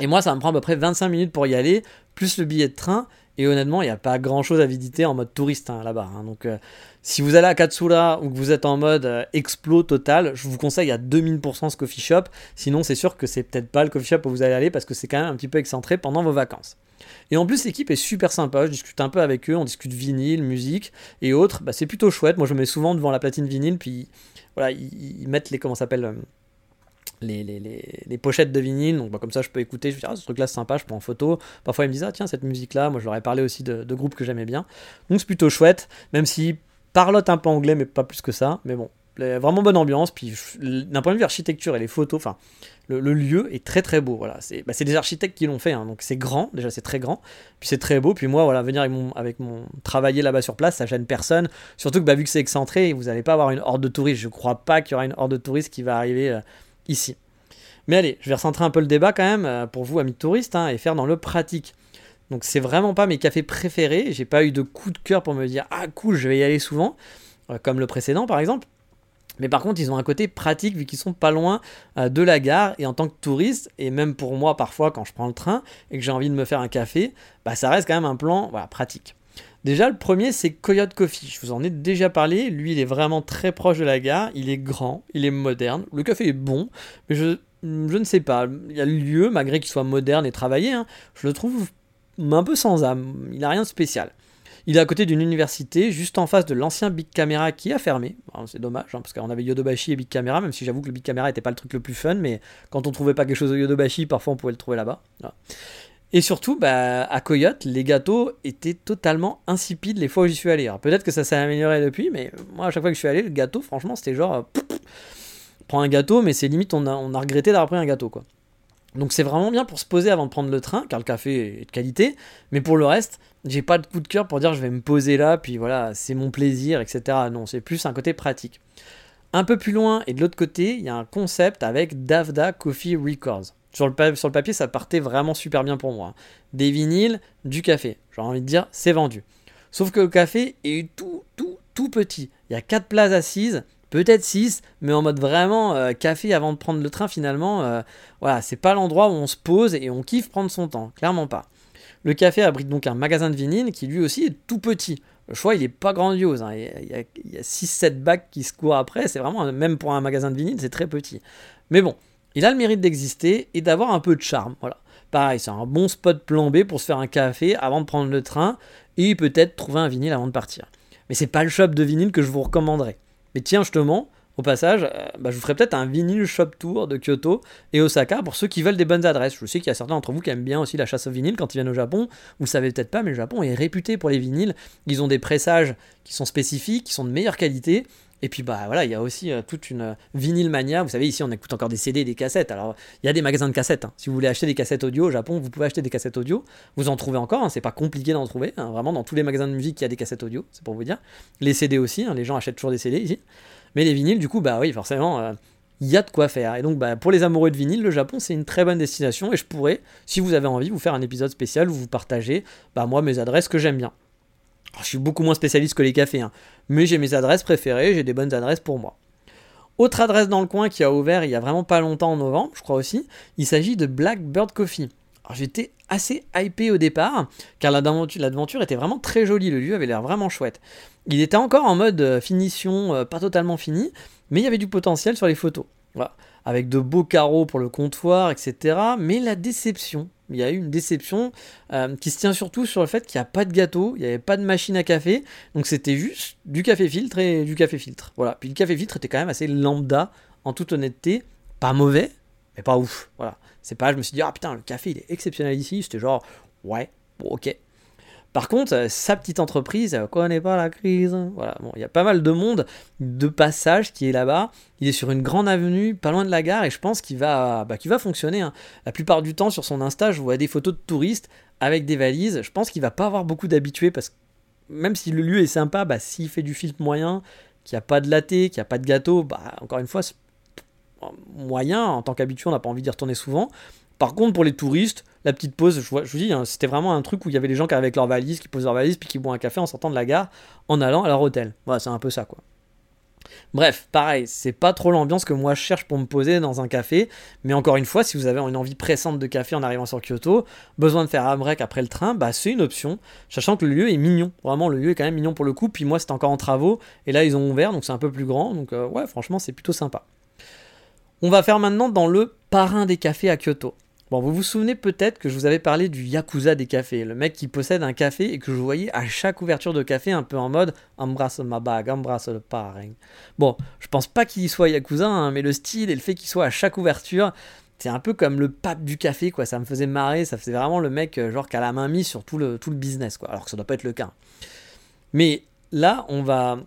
Et moi, ça me prend à peu près 25 minutes pour y aller, plus le billet de train. Et honnêtement, il n'y a pas grand chose à visiter en mode touriste hein, là-bas. Hein. Donc, euh, si vous allez à Katsura ou que vous êtes en mode euh, explo total, je vous conseille à 2000% ce coffee shop. Sinon, c'est sûr que c'est peut-être pas le coffee shop où vous allez aller parce que c'est quand même un petit peu excentré pendant vos vacances. Et en plus, l'équipe est super sympa. Je discute un peu avec eux. On discute vinyle, musique et autres. Bah, c'est plutôt chouette. Moi, je me mets souvent devant la platine vinyle. Puis voilà, ils, mettent les. Comment s'appelle euh, les, les, pochettes de vinyle, donc bah, comme ça je peux écouter, je me dis ah, ce truc là c'est sympa, je prends en photo. Parfois ils me disent ah tiens cette musique là, moi je leur ai parlé aussi de, groupes que j'aimais bien. Donc c'est plutôt chouette, même si parlote un peu anglais mais pas plus que ça, mais bon, vraiment bonne ambiance, puis d'un point de vue architecture et les photos, enfin le, lieu est très très beau, voilà, c'est bah, des architectes qui l'ont fait, hein. donc c'est grand, déjà c'est très grand, puis c'est très beau, puis moi voilà, venir avec mon, avec mon travailler là-bas sur place, ça gêne personne, surtout que bah, vu que c'est excentré, vous n'allez pas avoir une horde de touristes, je crois pas qu'il y aura une horde de touristes qui va arriver euh, ici. Mais allez, je vais recentrer un peu le débat quand même euh, pour vous, amis touristes, hein, et faire dans le pratique. Donc c'est vraiment pas mes cafés préférés. J'ai pas eu de coup de cœur pour me dire ah cool, je vais y aller souvent, euh, comme le précédent par exemple. Mais par contre, ils ont un côté pratique vu qu'ils sont pas loin euh, de la gare. Et en tant que touriste, et même pour moi parfois quand je prends le train et que j'ai envie de me faire un café, bah ça reste quand même un plan pratique. Déjà, le premier, c'est Coyote Coffee. Je vous en ai déjà parlé. Lui, il est vraiment très proche de la gare. Il est grand, il est moderne. Le café est bon, mais je je ne sais pas. Il y a le lieu, malgré qu'il soit moderne et travaillé, hein, je le trouve un peu sans âme. Il n'a rien de spécial. Il est à côté d'une université, juste en face de l'ancien Big Camera qui a fermé. C'est dommage, hein, parce qu'on avait Yodobashi et Big Camera, même si j'avoue que le Big Camera n'était pas le truc le plus fun, mais quand on trouvait pas quelque chose au Yodobashi, parfois on pouvait le trouver là-bas. Et surtout, bah, à Coyote, les gâteaux étaient totalement insipides les fois où j'y suis allé. Peut-être que ça s'est amélioré depuis, mais moi, à chaque fois que je suis allé, le gâteau, franchement, c'était genre prends un gâteau, mais c'est limite, on a, on a regretté d'avoir pris un gâteau, quoi. Donc c'est vraiment bien pour se poser avant de prendre le train, car le café est de qualité, mais pour le reste, j'ai pas de coup de cœur pour dire je vais me poser là, puis voilà, c'est mon plaisir, etc. Non, c'est plus un côté pratique. Un peu plus loin et de l'autre côté, il y a un concept avec Davda Coffee Records. Sur le, sur le papier, ça partait vraiment super bien pour moi. Des vinyles, du café. J'ai envie de dire, c'est vendu. Sauf que le café est tout, tout, tout petit. Il y a 4 places assises peut-être 6, mais en mode vraiment euh, café avant de prendre le train finalement. Euh, voilà, c'est pas l'endroit où on se pose et on kiffe prendre son temps, clairement pas. Le café abrite donc un magasin de vinyle qui lui aussi est tout petit. Le choix, il est pas grandiose. Hein. Il y a, 6-7 bacs qui se courent après. C'est vraiment, même pour un magasin de vinyle, c'est très petit. Mais bon, il a le mérite d'exister et d'avoir un peu de charme. Voilà. Pareil, c'est un bon spot plan B pour se faire un café avant de prendre le train et peut-être trouver un vinyle avant de partir. Mais c'est pas le shop de vinyle que je vous recommanderais. Mais tiens, justement, au passage, euh, bah, je vous ferai peut-être un vinyle shop tour de Kyoto et Osaka pour ceux qui veulent des bonnes adresses. Je sais qu'il y a certains d'entre vous qui aiment bien aussi la chasse au vinyle quand ils viennent au Japon. Vous savez peut-être pas, mais le Japon est réputé pour les vinyles. Ils ont des pressages qui sont spécifiques, qui sont de meilleure qualité. Et puis bah voilà, il y a aussi euh, toute une euh, vinyle mania. Vous savez, ici on écoute encore des CD des cassettes. Alors il y a des magasins de cassettes. Hein. Si vous voulez acheter des cassettes audio au Japon, vous pouvez acheter des cassettes audio. Vous en trouvez encore, hein. c'est pas compliqué d'en trouver. Hein. Vraiment, dans tous les magasins de musique, il y a des cassettes audio, c'est pour vous dire. Les CD aussi, les gens achètent toujours des CD ici. Mais les vinyles, du coup, bah oui, forcément, euh, il y a de quoi faire. Et donc, bah, pour les amoureux de vinyle, le Japon, c'est une très bonne destination. Et je pourrais, si vous avez envie, vous faire un épisode spécial où vous partagez, bah, moi, mes adresses que j'aime bien. Je suis beaucoup moins spécialiste que les cafés, hein, mais j'ai mes adresses préférées, j'ai des bonnes adresses pour moi. Autre adresse dans le coin qui a ouvert il y a vraiment pas longtemps en novembre, je crois aussi, il s'agit de Blackbird Coffee. Alors j'étais assez hypé au départ, car l'aventure était vraiment très jolie, le lieu avait l'air vraiment chouette. Il était encore en mode euh, finition, euh, pas totalement fini, mais il y avait du potentiel sur les photos. Avec de beaux carreaux pour le comptoir, etc. Mais la déception, il y a eu une déception euh, qui se tient surtout sur le fait qu'il n'y a pas de gâteau, il n'y avait pas de machine à café, donc c'était juste du café filtre et du café filtre. Voilà. Puis le café filtre était quand même assez lambda en toute honnêteté, pas mauvais, mais pas ouf. Voilà. C'est pas, je me suis dit, ah putain, le café il est exceptionnel ici. C'était genre, ouais, bon, ok. Par contre, euh, sa petite entreprise, elle connaît pas la crise? Voilà, bon, il y a pas mal de monde de passage qui est là-bas. Il est sur une grande avenue, pas loin de la gare, et je pense qu'il va, bah, va fonctionner. hein. La plupart du temps, sur son Insta, je vois des photos de touristes avec des valises. Je pense qu'il va pas avoir beaucoup d'habitués parce que même si le lieu est sympa, bah, s'il fait du filtre moyen, qu'il n'y a pas de latte, qu'il n'y a pas de gâteau, bah, encore une fois, c'est moyen. En tant qu'habitué, on n'a pas envie d'y retourner souvent. Par contre, pour les touristes, la petite pause, je, vois- je vous dis, hein, c'était vraiment un truc où il y avait les gens qui arrivaient avec leurs valises, qui posent leurs valises, puis qui boivent un café en sortant de la gare, en allant à leur hôtel. Voilà, c'est un peu ça, quoi. Bref, pareil, c'est pas trop l'ambiance que moi je cherche pour me poser dans un café, mais encore une fois, si vous avez une envie pressante de café en arrivant sur Kyoto, besoin de faire un break après le train, bah c'est une option, sachant que le lieu est mignon. Vraiment, le lieu est quand même mignon pour le coup, puis moi c'était encore en travaux, et là ils ont ouvert, donc c'est un peu plus grand, donc euh, ouais, franchement, c'est plutôt sympa. On va faire maintenant dans le parrain des cafés à Kyoto. Bon, vous vous souvenez peut-être que je vous avais parlé du Yakuza des cafés, le mec qui possède un café et que je voyais à chaque ouverture de café un peu en mode embrasse ma bague, embrasse le parrain. Bon, je pense pas qu'il soit Yakuza, hein, mais le style et le fait qu'il soit à chaque ouverture, c'est un peu comme le pape du café, quoi. Ça me faisait marrer, ça faisait vraiment le mec euh, genre qui a la main mise sur tout le, tout le business, quoi. Alors que ça doit pas être le cas. Mais là, on va.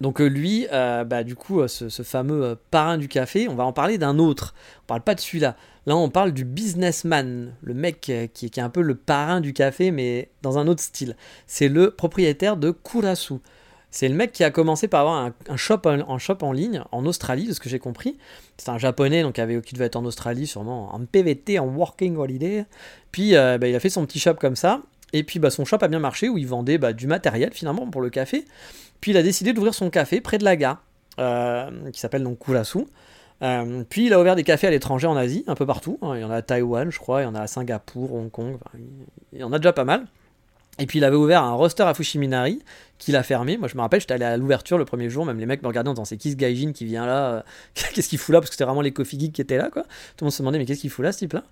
Donc euh, lui, euh, bah, du coup, ce, ce fameux parrain du café, on va en parler d'un autre. On parle pas de celui-là. Là, on parle du businessman, le mec euh, qui, est un peu le parrain du café, mais dans un autre style. C'est le propriétaire de Kurasu. C'est le mec qui a commencé par avoir un, shop, en, un shop en ligne en Australie, de ce que j'ai compris. C'est un japonais donc, avait, qui devait être en Australie, sûrement en PVT, en working holiday. Puis euh, bah, il a fait son petit shop comme ça. Et puis bah, son shop a bien marché, où il vendait bah, du matériel finalement pour le café. Puis il a décidé d'ouvrir son café près de la gare, euh, qui s'appelle donc Kurasu. Euh, puis il a ouvert des cafés à l'étranger en Asie, un peu partout. hein. Il y en a à Taïwan, je crois, il y en a à Singapour, Hong Kong, il y en a déjà pas mal. Et puis il avait ouvert un roster à Fushiminari qu'il a fermé. Moi je me rappelle, j'étais allé à l'ouverture le premier jour, même les mecs me regardaient en disant c'est qui ce gaijin qui vient là euh, Qu'est-ce qu'il fout là? Parce que c'était vraiment les coffee geeks qui étaient là, quoi. Tout le monde se demandait mais qu'est-ce qu'il fout là ce type-là?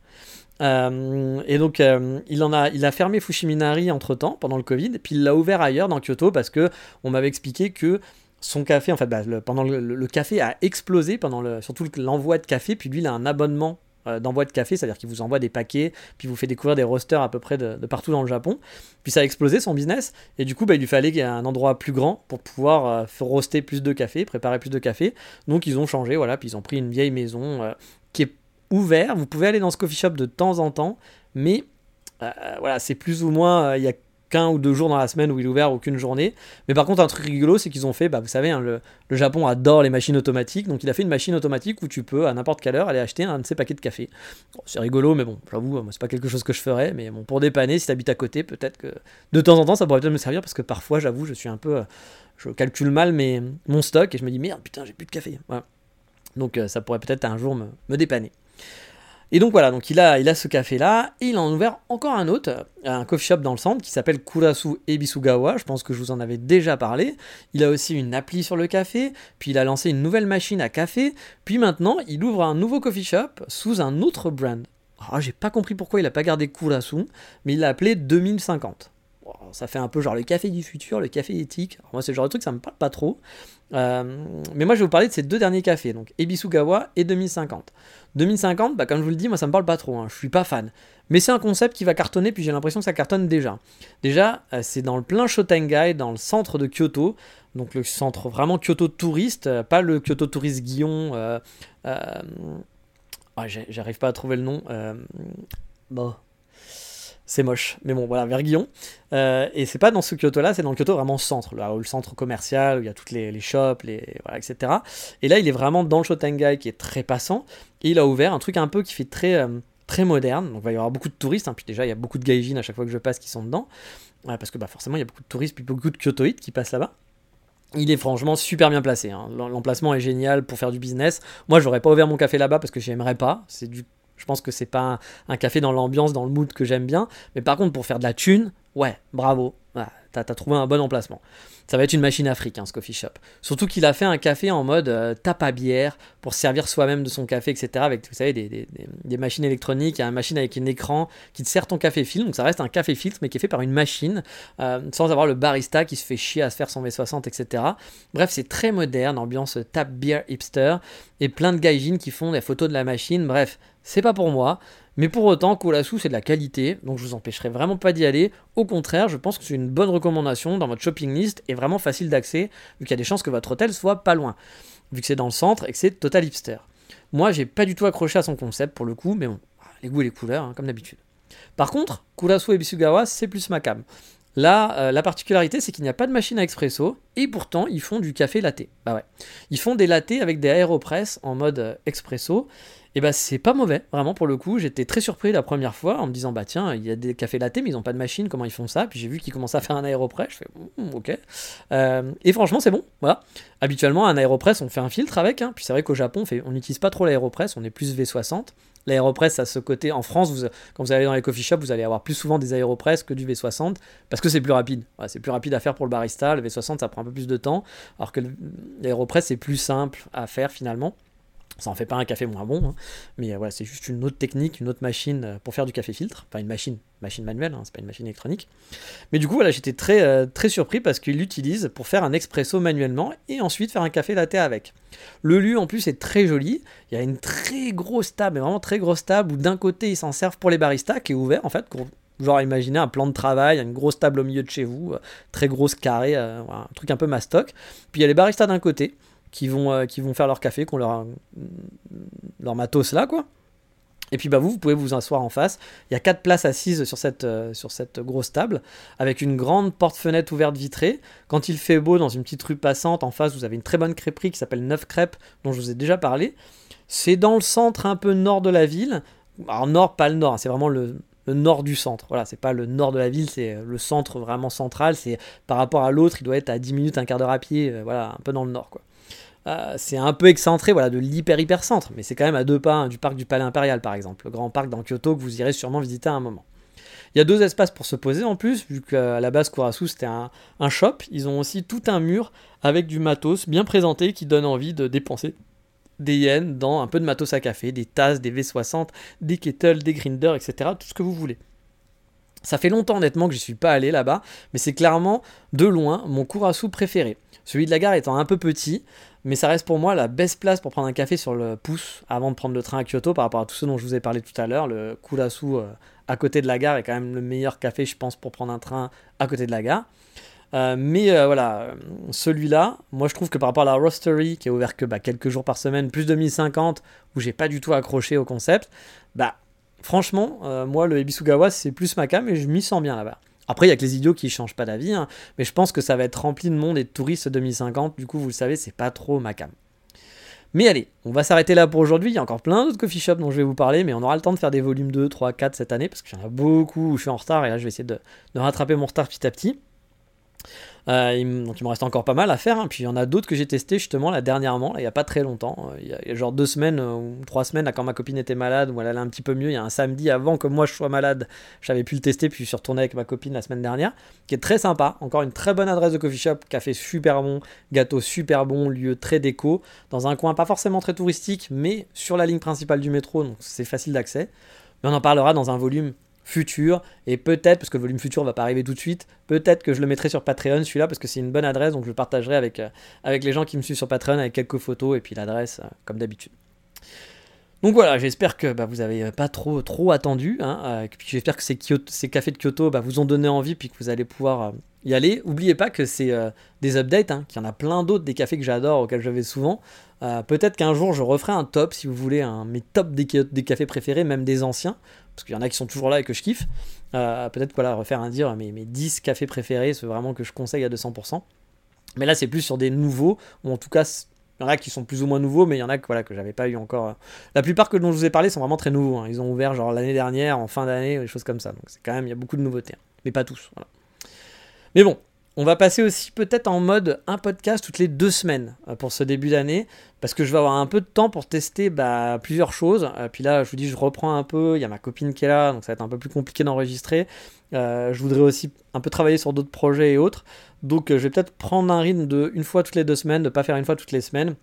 Euh, Et donc il, en a, il a fermé Fushiminari entre temps, pendant le Covid, puis il l'a ouvert ailleurs dans Kyoto parce que on m'avait expliqué que son café, en fait, bah, le- pendant le, café a explosé, pendant le, surtout le- l'envoi de café, puis lui il a un abonnement euh, d'envoi de café, c'est-à-dire qu'il vous envoie des paquets, puis vous fait découvrir des rosters à peu près de, partout dans le Japon. Puis ça a explosé son business, et du coup bah, il lui fallait un endroit plus grand pour pouvoir euh, roaster plus de café, préparer plus de café. Donc ils ont changé, voilà, puis ils ont pris une vieille maison euh, qui est ouverte. Vous pouvez aller dans ce coffee shop de temps en temps, mais euh, voilà, c'est plus ou moins, il y a qu'un ou deux jours dans la semaine où il est ouvert, aucune journée. Mais par contre, un truc rigolo, c'est qu'ils ont fait, bah, vous savez, hein, le, Japon adore les machines automatiques, donc il a fait une machine automatique où tu peux, à n'importe quelle heure, aller acheter un de ses paquets de café. C'est rigolo, mais bon, j'avoue, c'est pas quelque chose que je ferais, mais bon, pour dépanner, si t'habites à côté, peut-être que de temps en temps, ça pourrait peut-être me servir, parce que parfois, j'avoue, je suis un peu. Je calcule mal mes, mon stock et je me dis, merde, putain, j'ai plus de café. Donc euh, ça pourrait peut-être un jour me dépanner. Et donc voilà, donc il a, ce café-là, et il en a ouvert encore un autre, un coffee shop dans le centre qui s'appelle Kurasu Ebisugawa, je pense que je vous en avais déjà parlé. Il a aussi une appli sur le café, puis il a lancé une nouvelle machine à café, puis maintenant il ouvre un nouveau coffee shop sous un autre brand. Ah, j'ai pas compris pourquoi il a pas gardé Kurasu, mais il l'a appelé 2050. Ça fait un peu genre le café du futur, le café éthique. Moi, c'est le genre de truc, ça me parle pas trop. Euh, mais moi, je vais vous parler de ces deux derniers cafés, donc Ebisugawa et 2050. 2050, bah, comme je vous le dis, moi, ça me parle pas trop. Hein, je suis pas fan. Mais c'est un concept qui va cartonner, puis j'ai l'impression que ça cartonne déjà. Déjà, euh, c'est dans le plein Shotengai, dans le centre de Kyoto. Donc le centre vraiment Kyoto touriste, euh, pas le Kyoto touriste Guillon. euh, ah, J'arrive pas à trouver le nom. bon. C'est moche, mais bon, voilà, vers Guillon. Euh, et c'est pas dans ce Kyoto-là, c'est dans le Kyoto vraiment centre, là où le centre commercial, où il y a toutes les, les shops, les, voilà, etc. Et là, il est vraiment dans le Shotengai qui est très passant. Et il a ouvert un truc un peu qui fait très, euh, très moderne. Donc, il va y avoir beaucoup de touristes. hein. Puis déjà, il y a beaucoup de gaijin à chaque fois que je passe qui sont dedans. Parce que bah, forcément, il y a beaucoup de touristes, puis beaucoup de Kyotoïdes qui passent là-bas. Il est franchement super bien placé. hein. L'em- L'emplacement est génial pour faire du business. Moi, j'aurais pas ouvert mon café là-bas parce que j'aimerais pas. C'est du, je pense que c'est pas un, café dans l'ambiance, dans le mood que j'aime bien. Mais par contre, pour faire de la thune, ouais, bravo. T'as as trouvé un bon emplacement. Ça va être une machine afrique, hein, ce coffee shop. Surtout qu'il a fait un café en mode euh, tape à bière pour servir soi-même de son café, etc. Avec, vous savez, des, machines électroniques, il y a une machine avec un écran qui te sert ton café filtre. Donc ça reste un café filtre, mais qui est fait par une machine, euh, sans avoir le barista qui se fait chier à se faire son V60, etc. Bref, c'est très moderne, ambiance tap beer hipster, et plein de gaijins qui font des photos de la machine. Bref, c'est pas pour moi. Mais pour autant, Kolasu, c'est de la qualité, donc je vous empêcherai vraiment pas d'y aller. Au contraire, je pense que c'est une bonne recommandation dans votre shopping list et vraiment facile d'accès, vu qu'il y a des chances que votre hôtel soit pas loin, vu que c'est dans le centre et que c'est total hipster. Moi, j'ai pas du tout accroché à son concept pour le coup, mais bon, les goûts et les couleurs, hein, comme d'habitude. Par contre, Kurasu et Bisugawa, c'est plus ma cam. Là, euh, la particularité, c'est qu'il n'y a pas de machine à expresso, et pourtant, ils font du café latte. Bah ouais. Ils font des lattés avec des aéropress en mode euh, expresso, et bah c'est pas mauvais, vraiment pour le coup. J'étais très surpris la première fois en me disant bah tiens, il y a des cafés latte mais ils ont pas de machine, comment ils font ça? Puis j'ai vu qu'ils commençaient à faire un aéropress, je fais hmm, ok. Euh, et franchement c'est bon, voilà. Habituellement un aéropress on fait un filtre avec, hein. puis c'est vrai qu'au Japon on n'utilise pas trop l'aéropress, on est plus V60. L'aéropress, à ce côté, en France, quand vous allez dans les coffee shops, vous allez avoir plus souvent des aéropress que du V60 parce que c'est plus rapide. c'est plus rapide à faire pour le barista. Le V60, ça prend un peu plus de temps, alors que l'aéropress, c'est plus simple à faire finalement. Ça en fait pas un café moins bon, hein. mais euh, voilà, c'est juste une autre technique, une autre machine euh, pour faire du café filtre. Enfin, une machine, machine manuelle, hein, c'est pas une machine électronique. Mais du coup, voilà, j'étais très, euh, très surpris parce qu'il l'utilise pour faire un expresso manuellement et ensuite faire un café latte avec. Le lieu en plus est très joli. Il y a une très grosse table, mais vraiment très grosse table où d'un côté ils s'en servent pour les baristas qui est ouvert en fait. Genre imaginer un plan de travail, une grosse table au milieu de chez vous, très grosse carré, un truc un peu mastoc. Puis il y a les baristas d'un côté qui vont, euh, qui vont faire leur café, qui leur, leur matos là, quoi. Et puis bah vous, vous pouvez vous asseoir en face. Il y a quatre places assises sur cette, euh, sur cette grosse table, avec une grande porte-fenêtre ouverte vitrée. Quand il fait beau, dans une petite rue passante, en face, vous avez une très bonne crêperie qui s'appelle Neuf Crêpes, dont je vous ai déjà parlé. C'est dans le centre un peu nord de la ville. Alors nord, pas le nord, hein, c'est vraiment le, le, nord du centre. Voilà, c'est pas le nord de la ville, c'est le centre vraiment central. C'est par rapport à l'autre, il doit être à 10 minutes, un quart d'heure à pied, euh, voilà, un peu dans le nord quoi. Euh, c'est un peu excentré voilà, de l'hyper-hyper centre, mais c'est quand même à deux pas hein, du parc du Palais Impérial par exemple, le grand parc dans Kyoto que vous irez sûrement visiter à un moment. Il y a deux espaces pour se poser en plus, vu qu'à la base Kurasu c'était un, shop, ils ont aussi tout un mur avec du matos bien présenté qui donne envie de dépenser des yens dans un peu de matos à café, des tasses, des V60, des kettles, des grinders, etc. Tout ce que vous voulez. Ça fait longtemps honnêtement que je suis pas allé là-bas, mais c'est clairement de loin mon Kurasu préféré. Celui de la gare étant un peu petit, mais ça reste pour moi la best place pour prendre un café sur le pouce avant de prendre le train à Kyoto par rapport à tout ce dont je vous ai parlé tout à l'heure. Le Kurasu euh, à côté de la gare est quand même le meilleur café, je pense, pour prendre un train à côté de la gare. Euh, mais euh, voilà, celui-là, moi je trouve que par rapport à la Roastery, qui est ouvert que bah, quelques jours par semaine, plus de 1050, où j'ai pas du tout accroché au concept, bah franchement, moi le Ebisugawa c'est plus ma cam et je m'y sens bien là-bas. Après, il y a que les idiots qui changent pas d'avis, hein, mais je pense que ça va être rempli de monde et de touristes 2050. Du coup, vous le savez, c'est pas trop ma cam. Mais allez, on va s'arrêter là pour aujourd'hui. Il y a encore plein d'autres coffee shops dont je vais vous parler, mais on aura le temps de faire des volumes 2, 3, 4 cette année, parce qu'il y en a beaucoup où je suis en retard, et là je vais essayer de rattraper mon retard petit à petit. Euh, donc il me reste encore pas mal à faire. Hein. Puis il y en a d'autres que j'ai testé justement là dernièrement, il n'y a pas très longtemps. Euh, il y, a, genre deux semaines euh, ou trois semaines là, quand ma copine était malade ou elle allait un petit peu mieux. Il y a un samedi avant que moi je sois malade, j'avais pu le tester. Puis je suis retourné avec ma copine la semaine dernière, qui est très sympa. Encore une très bonne adresse de coffee shop, café super bon, gâteau super bon, lieu très déco, dans un coin pas forcément très touristique, mais sur la ligne principale du métro, donc c'est facile d'accès. Mais on en parlera dans un volume futur et peut-être parce que le volume futur va pas arriver tout de suite peut-être que je le mettrai sur Patreon celui-là parce que c'est une bonne adresse donc je le partagerai avec, euh, les gens qui me suivent sur Patreon avec quelques photos et puis l'adresse euh, comme d'habitude donc voilà, j'espère que bah, vous avez pas trop trop attendu. Hein, euh, j'espère que ces, cafés de Kyoto bah, vous ont donné envie puis que vous allez pouvoir y aller. N'oubliez pas que c'est des updates, hein, qu'il y en a plein d'autres, des cafés que j'adore, auxquels je vais souvent. Peut-être qu'un jour je referai un top, si vous voulez, un, mes des, des, cafés préférés, même des anciens parce qu'il y en a qui sont toujours là et que je kiffe. Euh, peut-être voilà, refaire un dire mes, mes 10 cafés préférés, c'est vraiment que je conseille à 200%. Mais là, c'est plus sur des nouveaux, ou en tout cas, il y en a qui sont plus ou moins nouveaux, mais il y en a que, voilà, que j'avais pas eu encore. La plupart que dont je vous ai parlé sont vraiment très nouveaux. Hein. Ils ont ouvert genre l'année dernière, en fin d'année, des choses comme ça. Donc c'est quand même, il y a beaucoup de nouveautés. Hein. Mais pas tous. Mais bon, on va passer aussi peut-être en mode un podcast toutes les deux semaines euh, pour ce début d'année, parce que je vais avoir un peu de temps pour tester bah, plusieurs choses. Euh, puis là, je vous dis, je reprends un peu, il y a ma copine qui est là, donc ça va être un peu plus compliqué d'enregistrer. je voudrais aussi un peu travailler sur d'autres projets et autres. Donc je vais peut-être prendre un rythme de une fois toutes les deux semaines, de pas faire une fois toutes les semaines.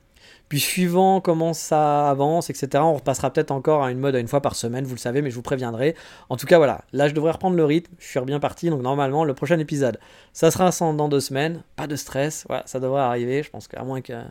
Puis suivant comment ça avance, etc., on repassera peut-être encore à une mode à une fois par semaine, vous le savez, mais je vous préviendrai. En tout cas, voilà, là je devrais reprendre le rythme, je suis bien parti, donc normalement le prochain épisode, ça sera dans deux semaines, pas de stress, ça devrait arriver, je pense qu'à moins qu'il y ait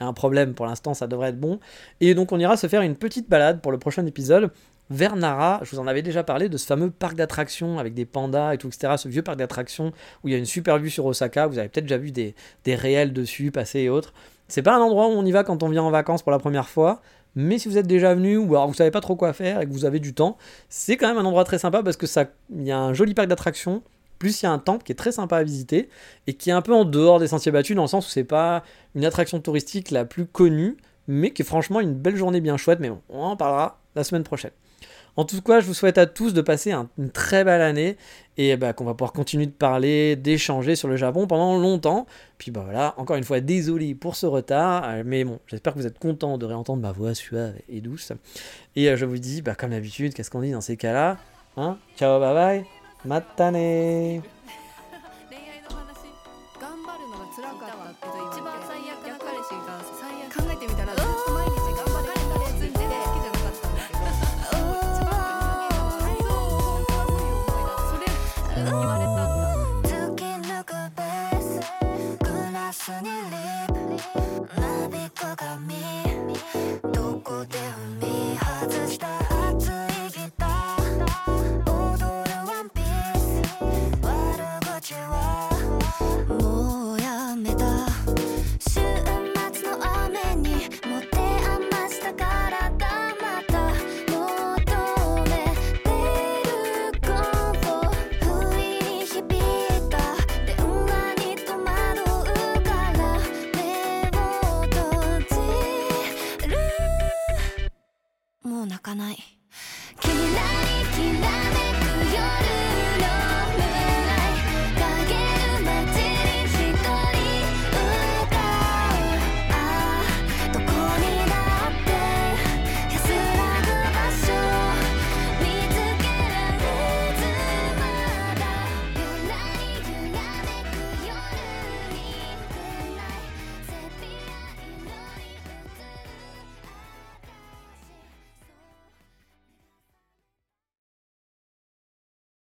un problème pour l'instant, ça devrait être bon. Et donc on ira se faire une petite balade pour le prochain épisode vers Nara, je vous en avais déjà parlé de ce fameux parc d'attractions avec des pandas et tout, etc. Ce vieux parc d'attractions où il y a une super vue sur Osaka. Vous avez peut-être déjà vu des, des réels dessus passer et autres. C'est pas un endroit où on y va quand on vient en vacances pour la première fois, mais si vous êtes déjà venu ou alors vous savez pas trop quoi faire et que vous avez du temps, c'est quand même un endroit très sympa parce que ça, y a un joli parc d'attractions. Plus il y a un temple qui est très sympa à visiter et qui est un peu en dehors des sentiers battus dans le sens où c'est pas une attraction touristique la plus connue, mais qui est franchement une belle journée bien chouette. Mais bon, on en parlera la semaine prochaine. En tout cas, je vous souhaite à tous de passer une très belle année et bah, qu'on va pouvoir continuer de parler, d'échanger sur le Japon pendant longtemps. Puis bah voilà, encore une fois, désolé pour ce retard, euh, mais bon, j'espère que vous êtes contents de réentendre ma voix suave et douce. Et euh, je vous dis, bah, comme d'habitude, qu'est-ce qu'on dit dans ces cas-là? Hein? Ciao, bye bye, matane